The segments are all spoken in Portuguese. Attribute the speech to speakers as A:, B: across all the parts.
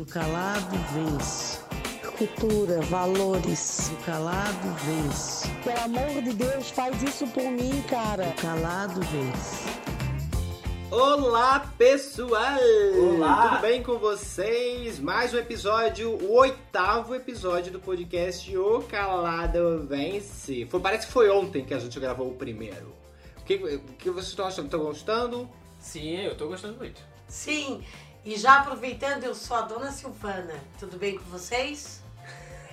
A: Do calado vence.
B: Cultura, valores.
A: Do calado vence.
B: Pelo amor de Deus, faz isso por mim, cara.
A: Do calado vence.
C: Olá, pessoal!
D: Olá!
C: Tudo bem com vocês? Mais um episódio, o oitavo episódio do podcast O Calado Vence. Foi, parece que foi ontem que a gente gravou o primeiro. O que, o que vocês estão achando? Estão gostando?
D: Sim, eu tô gostando muito.
E: Sim, e já aproveitando, eu sou a dona Silvana. Tudo bem com vocês?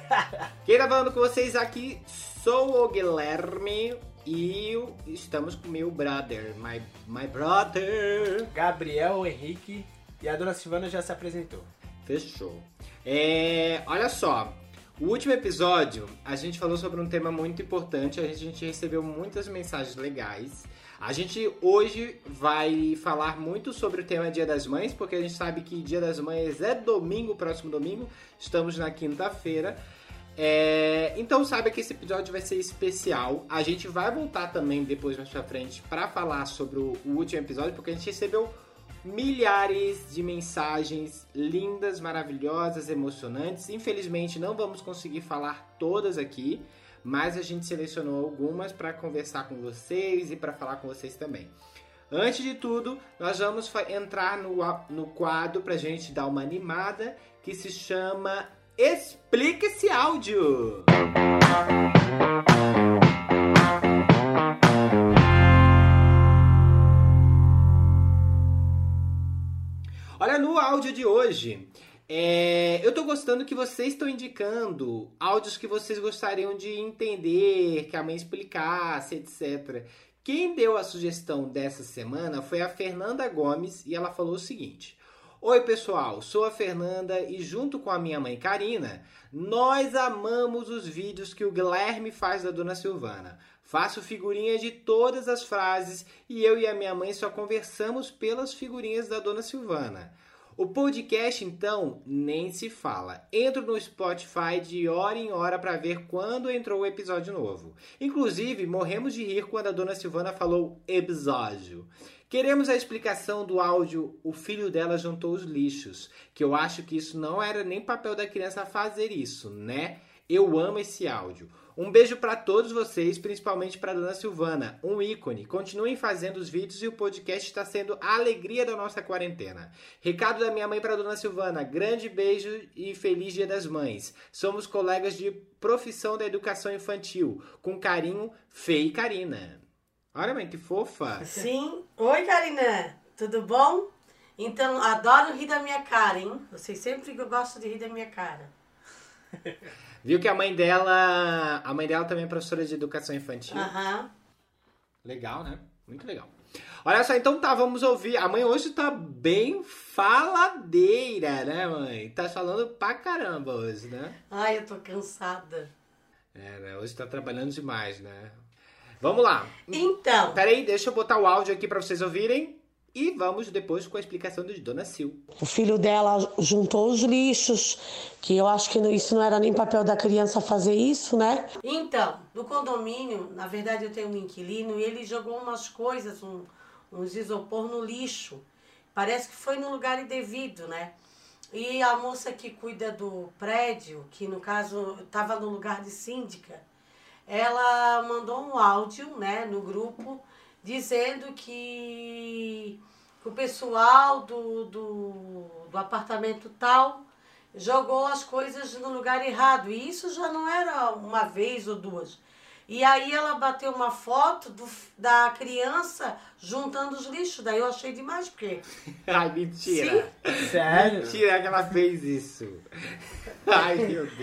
C: Quem tá falando com vocês aqui sou o Guilherme e estamos com meu brother, my, my brother.
D: Gabriel, Henrique e a dona Silvana já se apresentou.
C: Fechou. É, olha só, o último episódio a gente falou sobre um tema muito importante, a gente, a gente recebeu muitas mensagens legais. A gente hoje vai falar muito sobre o tema Dia das Mães, porque a gente sabe que Dia das Mães é domingo, próximo domingo, estamos na quinta-feira. É, então saiba que esse episódio vai ser especial. A gente vai voltar também depois mais pra frente para falar sobre o, o último episódio, porque a gente recebeu milhares de mensagens lindas, maravilhosas, emocionantes. Infelizmente não vamos conseguir falar todas aqui, mas a gente selecionou algumas para conversar com vocês e para falar com vocês também. Antes de tudo, nós vamos entrar no, no quadro para a gente dar uma animada que se chama Explica esse áudio! Olha, no áudio de hoje, é, eu tô gostando que vocês estão indicando áudios que vocês gostariam de entender, que a mãe explicasse, etc. Quem deu a sugestão dessa semana foi a Fernanda Gomes e ela falou o seguinte: Oi, pessoal, sou a Fernanda e junto com a minha mãe Karina, nós amamos os vídeos que o Guilherme faz da Dona Silvana. Faço figurinha de todas as frases e eu e a minha mãe só conversamos pelas figurinhas da Dona Silvana. O podcast, então, nem se fala. Entro no Spotify de hora em hora para ver quando entrou o episódio novo. Inclusive, morremos de rir quando a Dona Silvana falou episódio. Queremos a explicação do áudio O filho dela juntou os lixos, que eu acho que isso não era nem papel da criança fazer isso, né? Eu amo esse áudio. Um beijo para todos vocês, principalmente para dona Silvana, um ícone. Continuem fazendo os vídeos e o podcast está sendo a alegria da nossa quarentena. Recado da minha mãe para dona Silvana: grande beijo e feliz Dia das Mães. Somos colegas de profissão da educação infantil. Com carinho, Fê e Karina. Olha, mãe, que fofa.
E: Sim. Oi, Karina. Tudo bom? Então, adoro rir da minha cara, hein? Vocês sempre gostam de rir da minha cara.
C: Viu que a mãe dela. A mãe dela também é professora de educação infantil.
E: Aham.
C: Legal, né? Muito legal. Olha só, então tá, vamos ouvir. A mãe hoje tá bem faladeira, né, mãe? Tá falando pra caramba hoje, né?
E: Ai, eu tô cansada.
C: É, né? Hoje tá trabalhando demais, né? Vamos lá.
E: Então.
C: Peraí, deixa eu botar o áudio aqui pra vocês ouvirem. E vamos depois com a explicação de Dona Sil.
B: O filho dela juntou os lixos, que eu acho que isso não era nem papel da criança fazer isso, né?
E: Então, no condomínio, na verdade eu tenho um inquilino e ele jogou umas coisas, um, uns isopor no lixo. Parece que foi no lugar indevido, né? E a moça que cuida do prédio, que no caso estava no lugar de síndica, ela mandou um áudio, né, no grupo, dizendo que o pessoal do, do, do apartamento tal jogou as coisas no lugar errado. E isso já não era uma vez ou duas. E aí ela bateu uma foto do, da criança juntando os lixos. Daí eu achei demais, porque.
C: Ai, mentira.
E: Sim.
D: Sério?
C: Mentira que ela fez isso. Ai, meu Deus.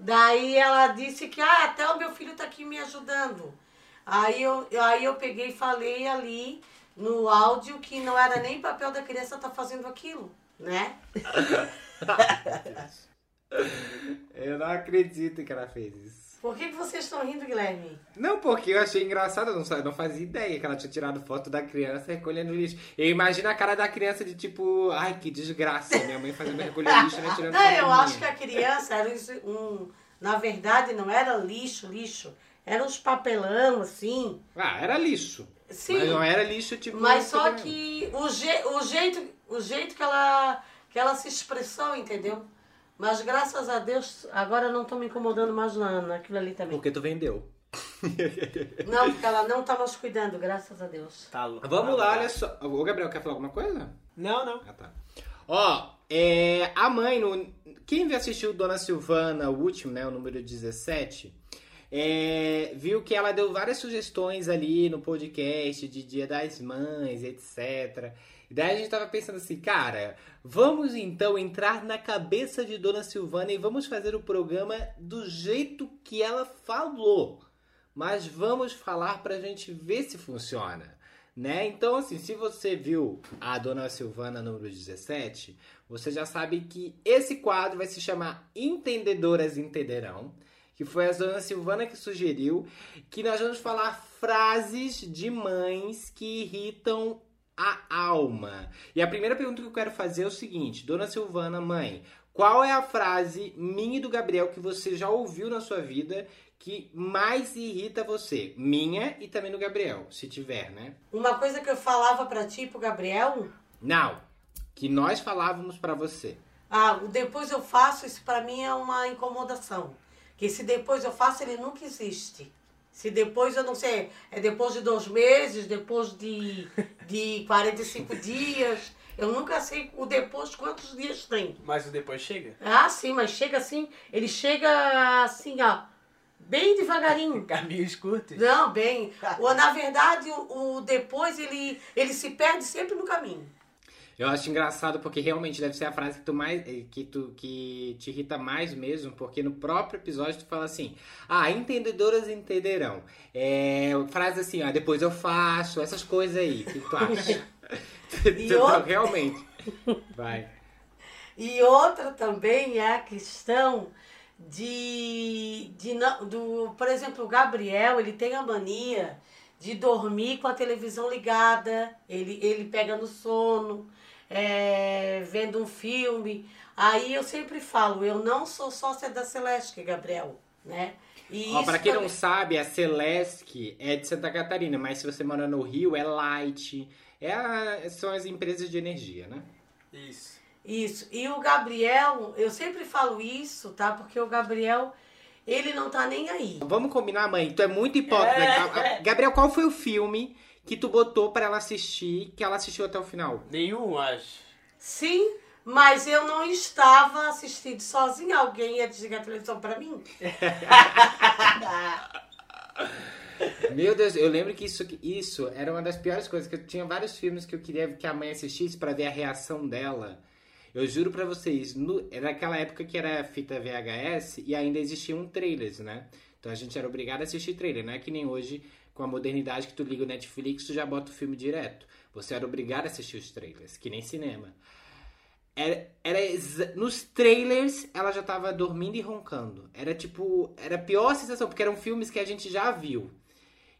E: Daí ela disse que ah, até o meu filho tá aqui me ajudando. Aí eu, aí eu peguei e falei ali no áudio que não era nem papel da criança estar tá fazendo aquilo, né?
C: eu não acredito que ela fez isso.
E: Por que, que vocês estão rindo, Guilherme?
C: Não, porque eu achei engraçado, eu não, não fazia ideia que ela tinha tirado foto da criança recolhendo lixo. Eu imagino a cara da criança de tipo, ai que desgraça, minha mãe fazendo recolher lixo, né? Tirando
E: Não, eu acho que a criança era um. Na verdade, não era lixo, lixo. Era uns papelão, assim.
C: Ah, era lixo.
E: Sim.
C: Mas não era lixo tipo.
E: Mas só
C: papelão.
E: que o, je, o, jeito, o jeito que ela que ela se expressou, entendeu? Mas graças a Deus, agora eu não tô me incomodando mais na, naquilo ali também.
C: Porque tu vendeu.
E: Não, porque ela não tá mais cuidando, graças a Deus.
D: Tá louco.
C: Vamos lá, olha só. O Gabriel quer falar alguma coisa?
D: Não, não.
C: Ah, tá. Ó, é, a mãe, no, quem assistiu Dona Silvana, o último, né, o número 17, é, viu que ela deu várias sugestões ali no podcast de Dia das Mães, etc. Daí a gente tava pensando assim, cara, vamos então entrar na cabeça de Dona Silvana e vamos fazer o programa do jeito que ela falou. Mas vamos falar pra gente ver se funciona. Né? Então, assim, se você viu a Dona Silvana número 17, você já sabe que esse quadro vai se chamar Entendedoras Entenderão, que foi a Dona Silvana que sugeriu que nós vamos falar frases de mães que irritam a alma. E a primeira pergunta que eu quero fazer é o seguinte: Dona Silvana, mãe, qual é a frase minha e do Gabriel que você já ouviu na sua vida que mais irrita você? Minha e também do Gabriel, se tiver, né?
E: Uma coisa que eu falava pra ti, e pro Gabriel,
C: Não, que nós falávamos pra você.
E: ah, depois eu faço, isso pra mim é uma incomodação. Que se depois eu faço, ele nunca existe. Se depois, eu não sei, é depois de dois meses, depois de, de 45 dias, eu nunca sei o depois quantos dias tem.
D: Mas o depois chega?
E: Ah, sim, mas chega assim, ele chega assim, ó, bem devagarinho.
D: Caminhos curtos.
E: Não, bem. Ou, na verdade, o, o depois ele, ele se perde sempre no caminho.
C: Eu acho engraçado porque realmente deve ser a frase que tu mais que tu que te irrita mais mesmo, porque no próprio episódio tu fala assim: "Ah, entendedoras entenderão". É, frase assim, ah, depois eu faço, essas coisas aí. O que tu acha? Tu-
E: outra-
C: realmente. Vai.
E: E outra também é a questão de, de não- do, por exemplo, o Gabriel, ele tem a mania de dormir com a televisão ligada, ele, ele pega no sono, é, vendo um filme. Aí eu sempre falo, eu não sou sócia da Celeste, Gabriel, né? E
C: Ó, pra quem não
E: também-
C: sabe, a Celesc é de Santa Catarina, mas se você mora no Rio, é Light. É a- são as empresas de energia, né?
D: Isso.
E: Isso. E o Gabriel, eu sempre falo isso, tá? Porque o Gabriel, ele não tá nem aí.
C: Vamos combinar, mãe. Tu é muito hipócrita.
E: É.
C: A- Gabriel, qual foi o filme que tu botou pra ela assistir, que ela assistiu até o final?
D: Nenhum, acho.
E: Sim, mas eu não estava assistindo sozinha. Alguém ia desligar a televisão pra mim?
C: Meu Deus, eu lembro que isso, isso era uma das piores coisas, que eu tinha vários filmes que eu queria que a mãe assistisse pra ver a reação dela. Eu juro pra vocês, no, era aquela época que era fita VHS e ainda existiam trailers, né? Então a gente era obrigado a assistir trailer, não é que nem hoje com a modernidade que tu liga o Netflix, tu já bota o filme direto. Você era obrigado a assistir os trailers, que nem cinema. Era, era nos trailers ela já tava dormindo e roncando. Era tipo, era a pior sensação, porque eram filmes que a gente já viu.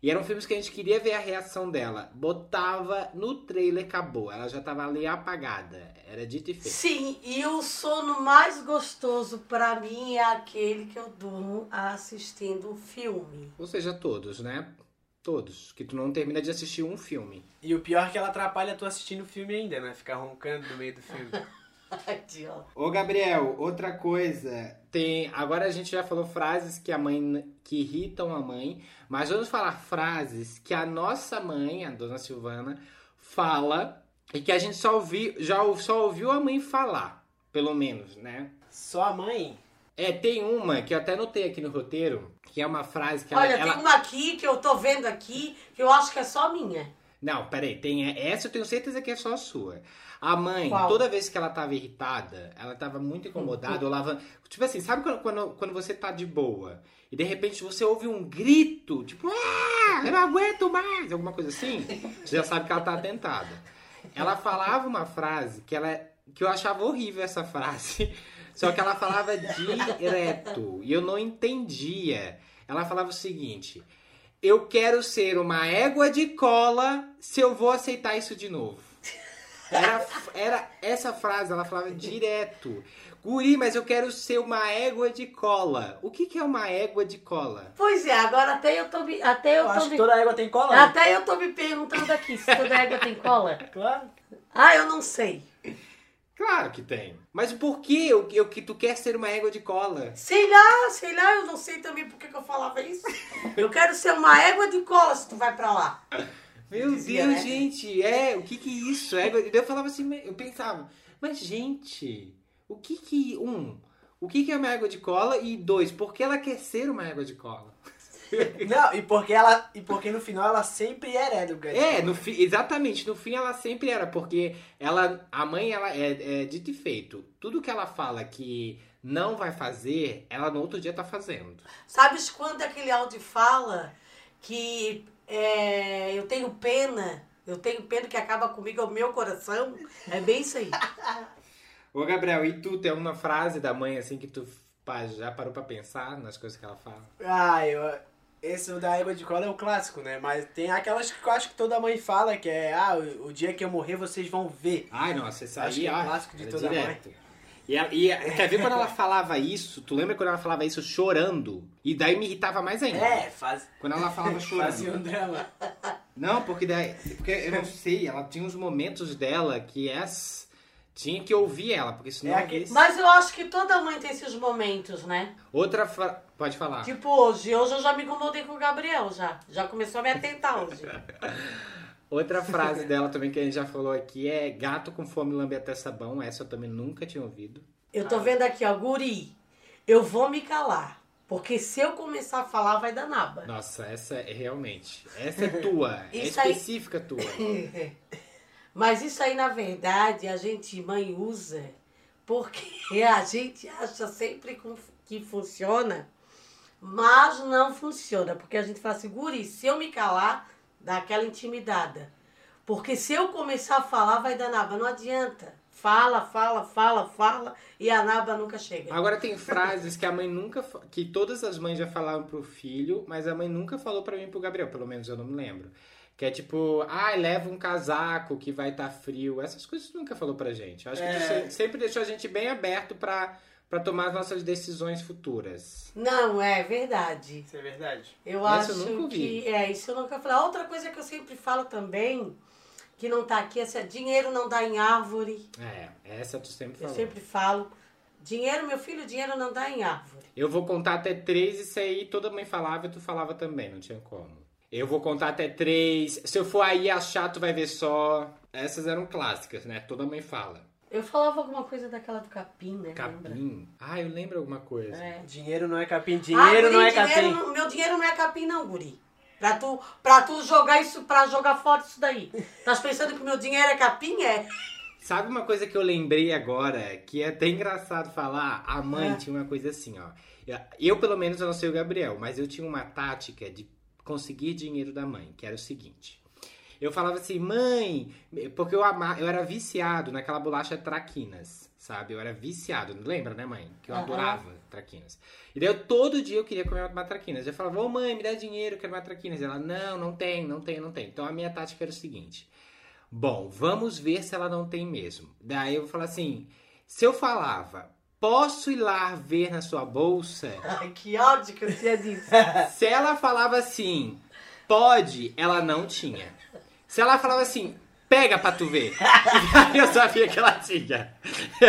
C: E eram filmes que a gente queria ver a reação dela. Botava no trailer, acabou. Ela já tava ali apagada. Era dito e feito.
E: Sim, e o sono mais gostoso pra mim é aquele que eu durmo assistindo um filme.
C: Ou seja, todos, né? Todos. Que tu não termina de assistir um filme.
D: E o pior é que ela atrapalha tu assistindo o filme ainda, né? Ficar roncando no meio do filme.
C: Ô, Gabriel, outra coisa. Tem. Agora a gente já falou frases que a mãe. que irritam a mãe. Mas vamos falar frases que a nossa mãe, a dona Silvana, fala e que a gente só ouviu, já só ouviu a mãe falar. Pelo menos, né?
D: Só a mãe?
C: É, tem uma que eu até notei aqui no roteiro, que é uma frase que ela.
E: Olha,
C: ela-
E: tem uma aqui que eu tô vendo aqui, que eu acho que é só minha.
C: Não, peraí, tem essa eu tenho certeza que é só a sua. A mãe,
E: Qual?
C: toda vez que ela tava irritada, ela tava muito incomodada, ou lava. Tipo assim, sabe quando, quando, quando você tá de boa e de repente você ouve um grito, tipo, ah, eu não aguento mais, alguma coisa assim, você já sabe que ela tá atentada. Ela falava uma frase que ela que eu achava horrível essa frase, só que ela falava direto e eu não entendia. Ela falava o seguinte: eu quero ser uma égua de cola se eu vou aceitar isso de novo. Era, era essa frase, ela falava direto. Guri, mas eu quero ser uma égua de cola. O que, que é uma égua de cola?
E: Pois é, agora até eu tô me. Até eu,
D: Eu
E: tô
D: acho
E: me.
D: que toda égua tem cola. né?
E: Até eu tô me perguntando aqui se toda égua tem cola.
D: Claro.
E: Ah, eu não sei.
C: Claro que tem. Mas por que o o que tu quer ser uma égua de cola?
E: Sei lá, sei lá, eu não sei também por que que eu falava isso. Eu quero ser uma égua de cola se tu vai pra lá.
C: Meu
E: Dizia,
C: Deus,
E: né?
C: gente, é, o que que é isso? Égua... Eu falava assim, eu pensava, mas gente, o que que, um, o que que é uma égua de cola? E dois, por que ela quer ser uma égua de cola?
D: Não, e porque ela. E porque no final ela sempre era de
C: É, no fi, exatamente, no fim ela sempre era, porque ela, a mãe, ela é, é dito e feito. Tudo que ela fala que não vai fazer, ela no outro dia tá fazendo.
E: Sabes quando aquele áudio fala que é, eu tenho pena, eu tenho pena que acaba comigo é o meu coração? É bem isso aí.
C: Ô, Gabriel, e tu tem alguma frase da mãe assim que tu já parou pra pensar nas coisas que ela fala?
D: Ah, eu. Esse da égua de cola é o clássico, né? Mas tem aquelas que eu acho que toda mãe fala, que é, ah, o, o dia que eu morrer vocês vão ver.
C: Ai, nossa, isso
D: Acho
C: aí
D: que é
C: ó,
D: clássico de toda
C: direto. E, ela- e quer ver quando ela falava isso? Tu lembra quando ela falava isso chorando? E daí me irritava mais ainda.
D: É, faz,
C: Quando ela falava
D: fazia um
C: chorando.
D: drama.
C: Não, porque daí. Porque eu não sei, ela tinha uns momentos dela que as. Tinha que ouvir ela, porque senão.
D: É aquele-
E: Mas eu acho que toda mãe tem esses momentos, né?
C: Outra fra... Pode falar.
E: Tipo hoje, hoje eu já me incomodei com o Gabriel, já. Já começou a me atentar hoje.
C: Outra frase dela também que a gente já falou aqui é gato com fome lambe até sabão. Essa eu também nunca tinha ouvido.
E: Eu tô vendo aqui, ó, guri, eu vou me calar. Porque se eu começar a falar, vai dar naba.
C: Nossa, essa é realmente. Essa é tua. é
E: Isso aí-
C: específica tua.
E: Mas isso aí, na verdade, a gente, mãe, usa porque a gente acha sempre que funciona, mas não funciona. Porque a gente fala assim, guri, se eu me calar, dá aquela intimidada. Porque se eu começar a falar, vai dar naba. Não adianta. Fala, fala, fala, fala, e a naba nunca chega.
C: Agora tem frases que a mãe nunca. que todas as mães já falaram pro filho, mas a mãe nunca falou pra mim pro Gabriel, pelo menos eu não me lembro. Que é tipo, ai, leva um casaco que vai estar frio. Essas coisas nunca falou pra gente. Eu acho que
D: É.
C: tu se- sempre deixou a gente bem aberto pra, pra tomar as nossas decisões futuras.
E: Não, é verdade.
D: Isso é verdade.
E: Eu
C: eu
E: acho
C: nunca ouvi.
E: que. É, isso eu nunca falei. Outra coisa que eu sempre falo também, que não tá aqui, é se dinheiro não dá em árvore.
C: É, essa tu sempre
E: Eu
C: falou.
E: sempre falo. Dinheiro, meu filho, dinheiro não dá em árvore.
C: Eu vou contar até três, isso aí toda mãe falava e tu falava também, não tinha como. Eu vou contar até três. Se eu for aí achar, tu vai ver só. Essas eram clássicas, né? Toda mãe fala.
E: Eu falava alguma coisa daquela do capim, né? Lembra?
C: Capim. Ah, eu lembro alguma coisa.
E: É.
D: Dinheiro não é capim,
E: Ah,
D: dinheiro não
E: guri,
D: é capim.
E: dinheiro não- meu dinheiro não é capim, não, guri. Pra tu, pra tu jogar isso, pra jogar fora isso daí. Tás pensando que o meu dinheiro é capim? É.
C: Sabe uma coisa que eu lembrei agora, que é até engraçado falar? A mãe
E: É.
C: tinha uma coisa assim, ó. Eu, pelo menos, eu não sei o Gabriel, mas eu tinha uma tática de conseguir dinheiro da mãe, que era o seguinte. Eu falava assim, mãe, porque eu, ama, eu era viciado naquela bolacha traquinas, sabe? Eu era viciado, lembra, né, mãe? Que eu
E: Aham.
C: adorava traquinas. E daí eu, todo dia eu queria comer uma traquinas. Eu falava, ô mãe, me dá dinheiro, eu quero uma traquinas. Ela, não, não tem, não tem, não tem. Então a minha tática era o seguinte. Bom, vamos ver se ela não tem mesmo. Daí eu vou falar assim: se eu falava, posso ir lá ver na sua bolsa?
E: Ai, que ódio que eu tinha disso.
C: Se ela falava assim, pode, ela não tinha. Se ela falava assim, pega pra tu ver. Eu sabia que ela tinha.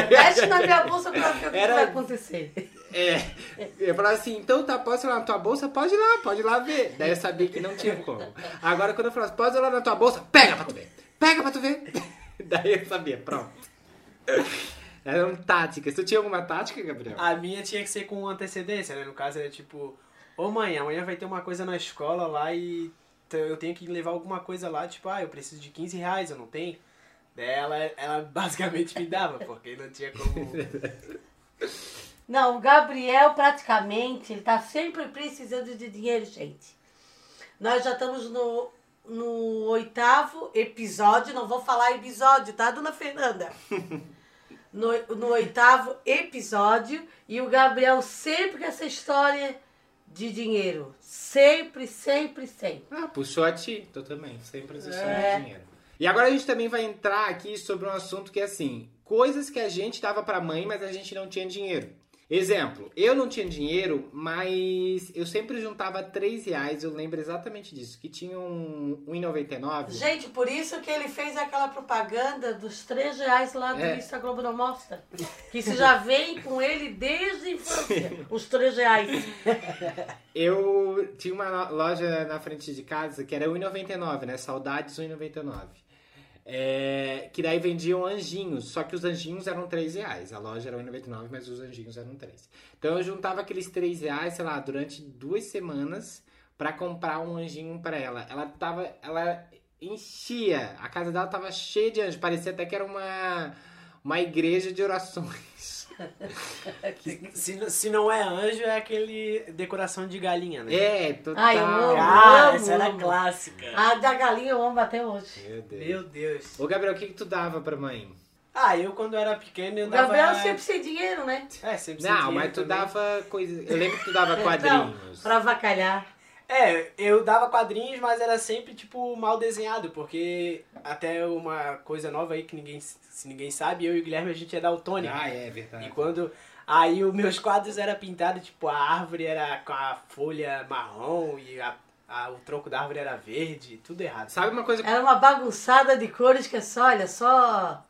E: Mexe na minha bolsa pra ver o que
C: Era-
E: vai acontecer.
C: É, eu falava assim, então tá, posso ir lá na tua bolsa? Pode ir lá, pode ir lá ver. Daí eu sabia que não tinha como. Agora quando eu falava, pode ir lá na tua bolsa? Pega pra tu ver. Pega pra tu ver. Daí eu sabia, pronto. Eram táticas. Tu tinha alguma tática, Gabriel?
D: A minha tinha que ser com antecedência, né? No caso era tipo, ô mãe, amanhã vai ter uma coisa na escola lá e eu tenho que levar alguma coisa lá, tipo, ah, eu preciso de 15 reais, eu não tenho. Daí ela, ela basicamente me dava, porque não tinha como.
E: Não, o Gabriel praticamente, ele tá sempre precisando de dinheiro, gente. Nós já estamos no, no oitavo episódio, não vou falar episódio, tá, dona Fernanda? No, no oitavo episódio, e o Gabriel sempre com essa história de dinheiro. Sempre, sempre, sempre.
C: Ah, puxou a ti. Tu também. Sempre existiu
E: É.
C: dinheiro. E agora a gente também vai entrar aqui sobre um assunto que é assim: coisas que a gente dava pra mãe, mas a gente não tinha dinheiro. Exemplo, eu não tinha dinheiro, mas eu sempre juntava 3 reais, eu lembro exatamente disso, que tinha um 1,99.
E: Gente, por isso que ele fez aquela propaganda dos 3 reais lá do
C: É.
E: Insta Globo não mostra. Que isso já vem com ele desde a infância, os 3 reais.
C: Eu tinha uma loja na frente de casa que era 1,99, né? Saudades 1,99. É, que daí vendiam anjinhos, só que os anjinhos eram 3 reais. A loja era 1,99, mas os anjinhos eram 3. Então eu juntava aqueles 3 reais, sei lá, durante duas semanas pra comprar um anjinho pra ela. Ela tava. Ela enchia. A casa dela tava cheia de anjos. Parecia até que era uma, uma igreja de orações.
D: Se, se não é anjo, é aquele decoração de galinha, né?
C: É, total.
E: Ai, eu amo.
D: Ah,
E: amo,
D: essa era
E: amo.
D: clássica.
E: A da galinha eu amo até hoje.
C: Meu Deus.
D: Meu Deus.
C: Ô, Gabriel, o que, que tu dava pra mãe?
D: Ah, eu quando era pequeno eu
E: O
D: dava...
E: Gabriel sempre sem dinheiro, né?
D: É, sempre sem
C: Não,
D: dinheiro
C: mas tu
D: também.
C: dava coisa. Eu lembro que tu dava
E: Não,
C: quadrinhos.
E: pra avacalhar.
D: É, eu dava quadrinhos, mas era sempre, tipo, mal desenhado, porque até uma coisa nova aí que ninguém, se ninguém sabe, eu e o Guilherme, a gente é daltônico.
C: Ah, é verdade.
D: E quando... Aí os meus quadros eram pintados, tipo, a árvore era com a folha marrom e a, a- o tronco da árvore era verde, tudo errado.
C: Sabe uma coisa que
E: Era uma bagunçada de cores que é só, olha, só.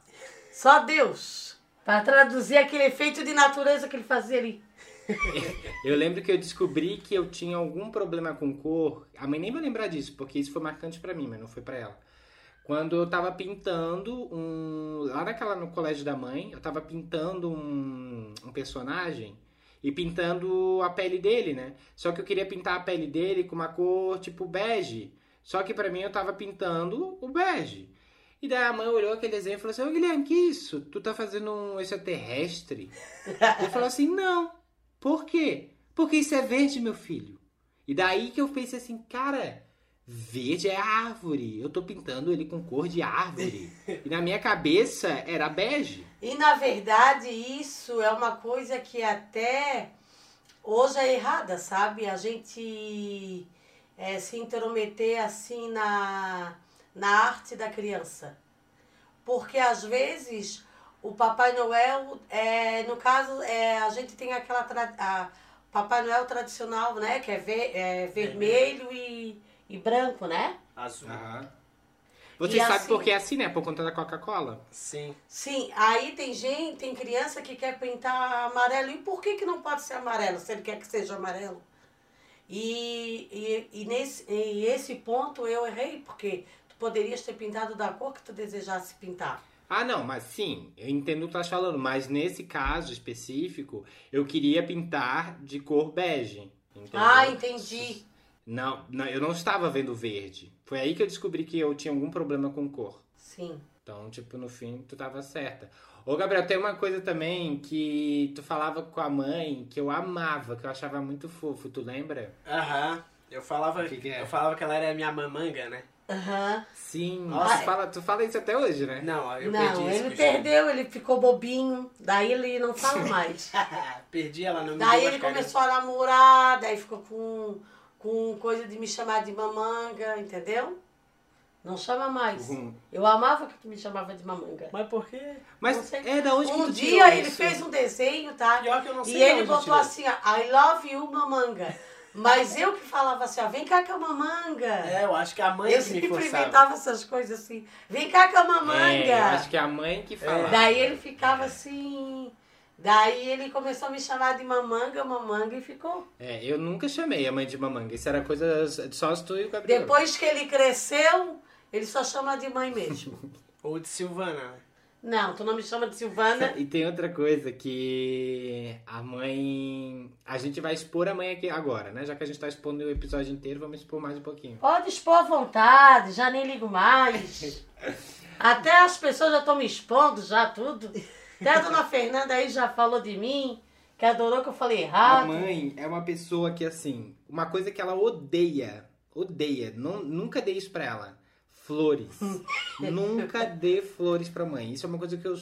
E: Só Deus. Pra traduzir aquele efeito de natureza que ele fazia ali.
C: eu lembro que eu descobri que eu tinha algum problema com cor. A mãe nem vai lembrar disso, porque isso foi marcante pra mim, mas não foi pra ela. Quando eu tava pintando um. Lá naquela no colégio da mãe, eu tava pintando um, um personagem e pintando a pele dele, né? Só que eu queria pintar a pele dele com uma cor tipo bege. Só que pra mim eu tava pintando o bege. E daí a mãe olhou aquele desenho e falou assim: Ô Guilherme, que isso? Tu tá fazendo um extraterrestre? Ele falou assim: Não. Por quê? Porque isso é verde, meu filho. E daí que eu pensei assim, cara, verde é árvore. Eu tô pintando ele com cor de árvore. E na minha cabeça era bege.
E: E na verdade, isso é uma coisa que até hoje é errada, sabe? A gente é, se intrometer assim na, na arte da criança. Porque às vezes o Papai Noel, é, no caso, é, a gente tem aquela. Tra a Papai Noel tradicional, né? Que é, ve é vermelho e, e branco, né?
D: Azul.
C: Você
E: E
C: sabe
E: assim-
C: por que é assim, né? Por conta da Coca-Cola.
D: Sim.
E: Sim, aí tem gente, tem criança que quer pintar amarelo. E por que, que não pode ser amarelo, se ele quer que seja amarelo? E, e, e nesse, e esse ponto eu errei, porque tu poderias ter pintado da cor que tu desejasse pintar.
C: Ah, não, mas sim, eu entendo o que tu estás falando, mas nesse caso específico, eu queria pintar de cor bege. Entendeu?
E: Ah, entendi.
C: Não, não, eu não estava vendo verde. Foi aí que eu descobri que eu tinha algum problema com cor.
E: Sim.
C: Então, tipo, no fim, tu tava certa. Ô, Gabriel, tem uma coisa também que tu falava com a mãe que eu amava, que eu achava muito fofo, tu lembra?
D: Aham. Eu falava,
C: O que que é?
D: eu falava que ela era minha mamanga, né?
E: Aham.
C: Sim.
D: Nossa.
C: Tu, fala, tu fala isso até hoje, né?
D: Não, eu
E: Não,
D: perdi esse
E: ele
D: costume.
E: perdeu, ele ficou bobinho, daí ele não fala mais.
D: perdi ela, não me
E: Daí
D: deu
E: ele
D: mais carinho.
E: começou a namorar, daí ficou com, com coisa de me chamar de mamanga, entendeu? Não chama mais.
C: Uhum.
E: Eu amava que tu me chamava de mamanga.
D: Mas por quê?
E: Não
C: Mas
E: sei.
C: é da onde que
E: Um
C: tu
E: dia
C: tirou
E: ele
C: isso?
E: fez um desenho, tá?
D: Pior que eu não sei
E: E
D: de
E: ele
D: onde
E: botou
D: tirou.
E: assim, ó, I love you, mamanga. Mas eu que falava assim, ó, vem cá com a mamanga.
D: É, eu acho que a mãe
E: eu
D: que me
E: sempre
D: forçava.
E: inventava essas coisas assim. Vem cá com a mamanga.
C: É, eu acho que é a mãe que fala.
E: Daí ele ficava assim. Daí ele começou a me chamar de mamanga, mamanga e ficou.
C: É, eu nunca chamei a mãe de mamanga. Isso era coisa só tu e o Gabriel.
E: Depois que ele cresceu, ele só chama de mãe mesmo.
D: Ou de Silvana, né?
E: Não, tu não me chama de Silvana.
C: E tem outra coisa que a mãe. A gente vai expor a mãe aqui agora, né? Já que a gente tá expondo o episódio inteiro, vamos expor mais um pouquinho.
E: Pode expor à vontade, já nem ligo mais. Até as pessoas já estão me expondo, já tudo. Até a dona Fernanda aí já falou de mim, que adorou que eu falei
C: A
E: errado.
C: mãe é uma pessoa que, assim, uma coisa que ela odeia, odeia, não, nunca dei isso pra ela. Flores. Nunca dê flores pra mãe. Isso é uma coisa que eu,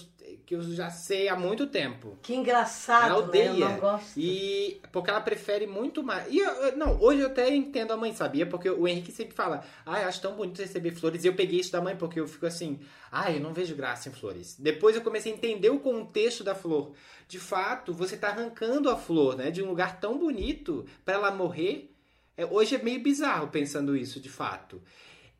C: que eu já sei há muito tempo.
E: Que engraçado,
C: Ela
E: né? Eu
C: odeia.
E: não gosto.
C: E porque ela prefere muito mais. E eu- não, hoje eu até entendo a mãe, sabia? Porque o Henrique sempre fala: "Ah, eu acho tão bonito receber flores". E eu peguei isso da mãe porque eu fico assim: "Ah, eu não vejo graça em flores". Depois eu comecei a entender o contexto da flor. De fato, você tá arrancando a flor, né, de um lugar tão bonito pra ela morrer. É, hoje é meio bizarro pensando isso, de fato.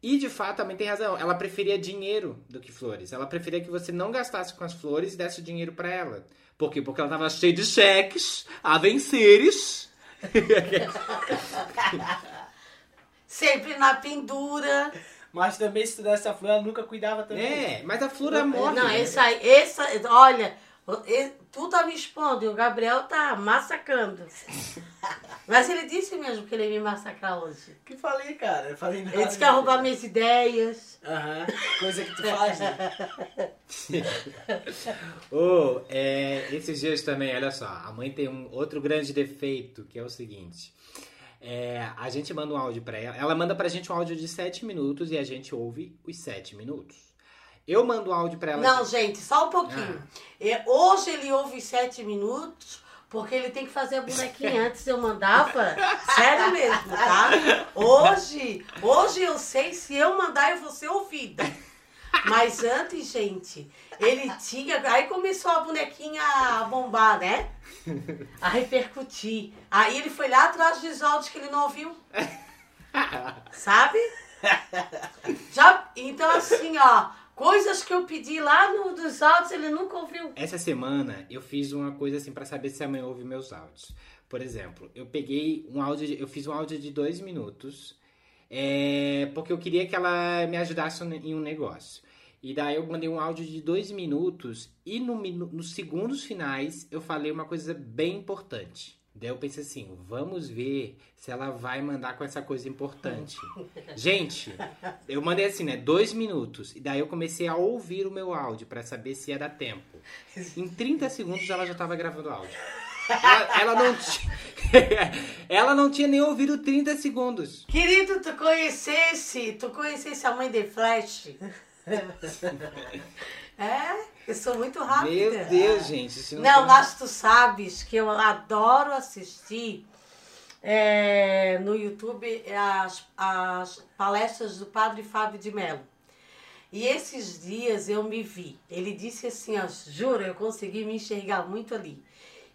C: E de fato também tem razão. Ela preferia dinheiro do que flores. Ela preferia que você não gastasse com as flores e desse o dinheiro pra ela. Por quê? Porque ela tava cheia de cheques a venceres.
E: Sempre na pendura.
D: Mas também se tu desse a flor, ela nunca cuidava também.
C: É, mas a flor é morre.
E: Não,
C: né?
E: esse aí, esse, olha, tu tá me expondo e o Gabriel tá massacrando. Mas ele disse mesmo que ele ia me massacrar hoje.
D: Que falei, cara? Eu falei nada.
E: Ele disse que ia roubar minhas ideias.
D: Aham. Coisa que tu faz, né?
C: Ô, é, esses dias também, olha só, a mãe tem um outro grande defeito, que é o seguinte. É, a gente manda um áudio pra ela, ela manda pra gente um áudio de 7 minutos e a gente ouve os 7 minutos. Eu mando áudio pra ela.
E: Não, gente, só um pouquinho. É, hoje ele ouve sete minutos, porque ele tem que fazer a bonequinha antes eu mandar pra... Sério mesmo, tá? Hoje, hoje eu sei se eu mandar eu vou ser ouvida. Mas antes, gente, ele tinha. Aí começou a bonequinha a bombar, né? A repercutir. Aí ele foi lá atrás dos áudios que ele não ouviu. Sabe? Já, então, assim, ó, coisas que eu pedi lá no, dos áudios, ele nunca ouviu.
C: Essa semana eu fiz uma coisa assim pra saber se a mãe ouve meus áudios. Por exemplo, eu peguei um áudio, de- eu fiz um áudio de dois minutos, é, porque eu queria que ela me ajudasse em um negócio. E daí eu mandei um áudio de dois minutos e no, nos segundos finais eu falei uma coisa bem importante. Daí eu pensei assim, vamos ver se ela vai mandar com essa coisa importante. Gente, eu mandei assim, né? Dois minutos. E daí eu comecei a ouvir o meu áudio pra saber se ia dar tempo. Em 30 segundos ela já tava gravando áudio. Ela, ela não tinha. ela não tinha nem ouvido 30 segundos.
E: Querido, tu conhecesse, tu conhecesse a mãe de Flash. é, eu sou muito rápida.
C: Meu Deus, gente. isso
E: Não,
C: tem-
E: mas tu sabes que eu adoro assistir é, no YouTube as, as palestras do padre Fábio de Mello. E esses dias eu me vi. Ele disse assim, ó, juro, eu consegui me enxergar muito ali.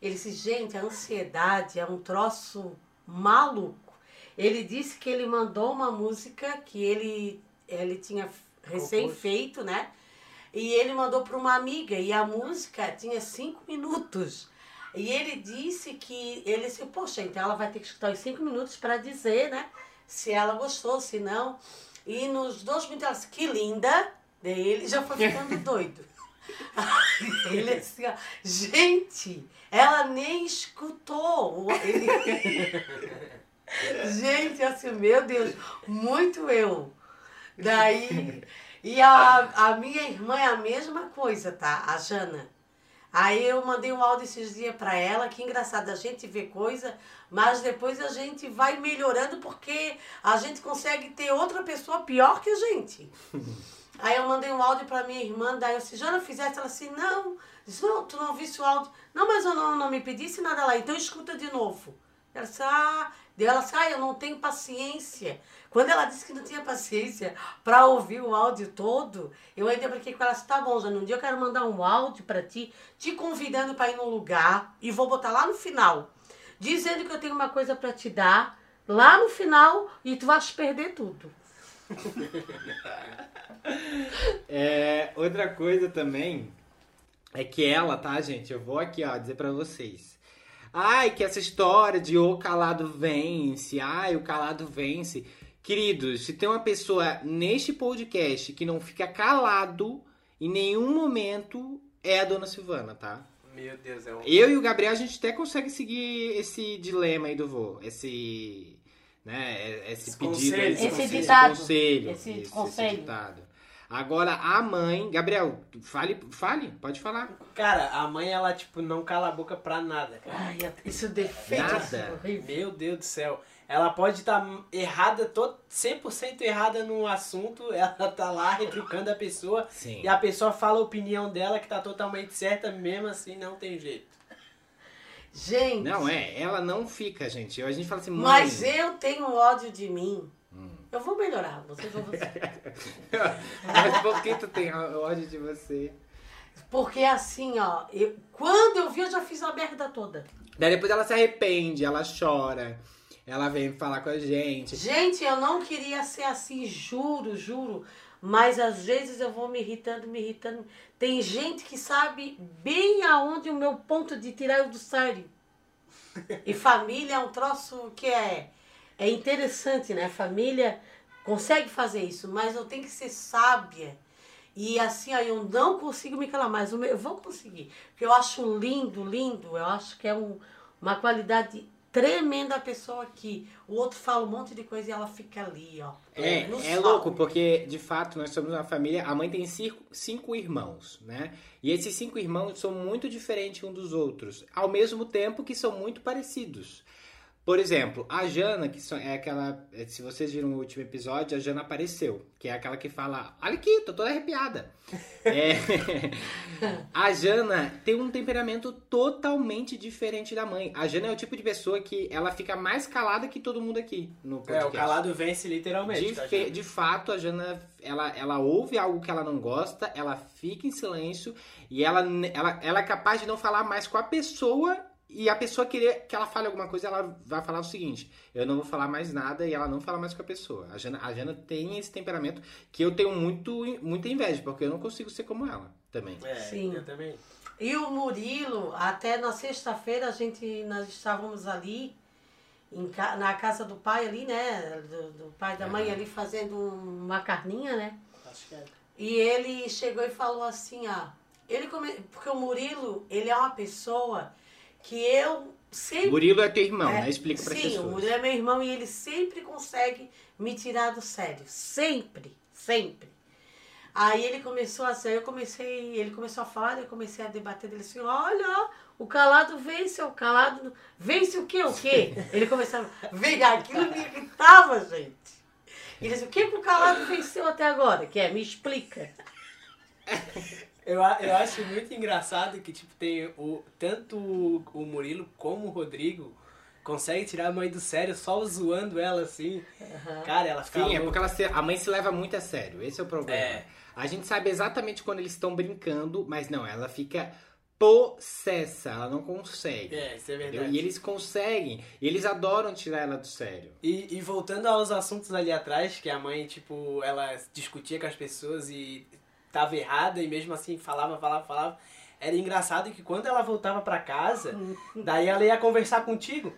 E: Ele disse, gente, a ansiedade é um troço maluco. Ele disse que ele mandou uma música que ele, ele tinha recém-feito, né? E ele mandou para uma amiga e a música tinha cinco minutos. E ele disse que ele disse, poxa, então ela vai ter que escutar os cinco minutos para dizer, né? Se ela gostou, se não. E nos dois minutos ela disse, que linda. Daí ele já foi ficando doido. ele assim, ó, gente, ela nem escutou. Ele... gente, assim, meu Deus, muito eu. Daí, e a, a minha irmã é a mesma coisa, tá? A Jana. Aí eu mandei um áudio esses dias pra ela, que engraçado, a gente vê coisa, mas depois a gente vai melhorando porque a gente consegue ter outra pessoa pior que a gente. Aí eu mandei um áudio pra minha irmã, daí eu disse, Jana, fizesse? Ela assim, não. Disse, não, tu não viste o áudio? Não, mas eu não, não me pedisse nada lá, então escuta de novo. Ela disse, ah, daí ela disse, ah, eu não tenho paciência. Quando ela disse que não tinha paciência pra ouvir o áudio todo, eu ainda brinquei com ela, disse, tá bom, Jana, um dia eu quero mandar um áudio pra ti, te convidando pra ir num lugar, e vou botar lá no final, dizendo que eu tenho uma coisa pra te dar, lá no final, e tu vais perder tudo.
C: É, outra coisa também é que ela, tá, gente? Eu vou aqui, ó, dizer pra vocês. Ai, que essa história de o calado vence, ai, o calado vence. Queridos, se tem uma pessoa neste podcast que não fica calado em nenhum momento, é a dona Silvana, tá?
D: Meu Deus, é um.
C: Eu e o Gabriel, a gente até consegue seguir esse dilema aí do vô. Esse. Né, esse,
D: Esse
C: pedido
D: conselho.
C: aí,
E: Esse
C: conselho,
E: ditado.
C: conselho.
E: Esse
C: isso,
E: conselho.
C: ditado. Agora, a mãe. Gabriel, fale, fale, pode falar.
D: Cara, a mãe, ela, tipo, não cala a boca pra nada. cara.
E: Ai, isso defeito
C: Nada.
E: horrível.
D: Meu Deus do céu. ela pode estar errada, to- 100% errada no assunto, ela tá lá retrucando a pessoa
C: Sim.
D: e a pessoa fala a opinião dela que tá totalmente certa, mesmo assim não tem jeito.
E: Gente,
C: Não, é, ela não fica, gente. A gente fala assim, mãe.
E: mas eu tenho ódio de mim. Eu vou melhorar, vocês vão ver.
C: mas por que tu tem ódio de você?
E: Porque assim, ó, eu, quando eu vi, eu já fiz a merda toda.
C: Daí depois ela se arrepende, ela chora, ela vem falar com a gente.
E: Gente, eu não queria ser assim, juro, juro. Mas às vezes eu vou me irritando, me irritando. Tem gente que sabe bem aonde o meu ponto de tirar eu do sério. E família é um troço que é, é interessante, né? Família consegue fazer isso, mas eu tenho que ser sábia. E assim, ó, eu não consigo me calar mais. Eu vou conseguir. Porque eu acho lindo, lindo. Eu acho que é um, uma qualidade tremenda a pessoa que o outro fala um monte de coisa e ela fica ali, ó.
C: É, é
E: salto.
C: louco, porque de fato nós somos uma família. A mãe tem cinco, cinco irmãos, né? E esses cinco irmãos são muito diferentes um dos outros, ao mesmo tempo que são muito parecidos. Por exemplo, a Jana, que é aquela. é, Se vocês viram o último episódio, a Jana apareceu, que é aquela que fala: Olha aqui, tô toda arrepiada. É, a Jana tem um temperamento totalmente diferente da mãe. A Jana é o tipo de pessoa que ela fica mais calada que todo mundo aqui no
D: É,
C: podcast.
D: o calado vence literalmente.
C: De,
D: tá,
C: fe- de fato, a Jana, ela, ela ouve algo que ela não gosta, ela fica em silêncio e ela, ela, ela é capaz de não falar mais com a pessoa e a pessoa querer que ela fale alguma coisa, ela vai falar o seguinte: eu não vou falar mais nada e ela não fala mais com a pessoa. A Jana, a Jana tem esse temperamento que eu tenho muito, muita inveja, porque eu não consigo ser como ela também.
D: É,
E: Sim.
D: eu também.
E: E o Murilo, até na sexta-feira a gente, nós estávamos ali em na casa do pai ali, né? Do, do pai e da mãe ali fazendo um- uma carninha, né?
D: Acho que é.
E: E ele chegou e falou assim, ah, ele come... porque o Murilo, ele é uma pessoa que eu sempre
C: Murilo é teu irmão,
E: é,
C: né? Explica para
E: Sim,
C: pessoas.
E: o Murilo é meu irmão e ele sempre consegue me tirar do sério. Sempre, sempre. Aí ele começou a eu comecei, ele começou a falar, eu comecei a debater dele assim, olha, o calado vence, o calado vence o quê, o quê? Ele começava, vem, aquilo me irritava, gente. Ele disse, o que, que o calado venceu até agora? Que é, me explica.
D: Eu, eu acho muito engraçado que, tipo, tem o, tanto o, Murilo como o Rodrigo consegue tirar a mãe do sério só zoando ela assim. Cara, ela fica
C: Sim, é
D: louca.
C: porque ela se- a mãe se leva muito a sério. Esse é o problema.
D: É.
C: A gente sabe exatamente quando eles estão brincando, mas não, ela fica possessa, ela não consegue.
D: É, isso é
C: entendeu?
D: verdade.
C: E eles conseguem, e eles adoram tirar ela do sério.
D: E, e voltando aos assuntos ali atrás, que a mãe, tipo, ela discutia com as pessoas e tava errada e mesmo assim falava, falava, falava. Era engraçado que quando ela voltava pra casa, daí ela ia conversar contigo.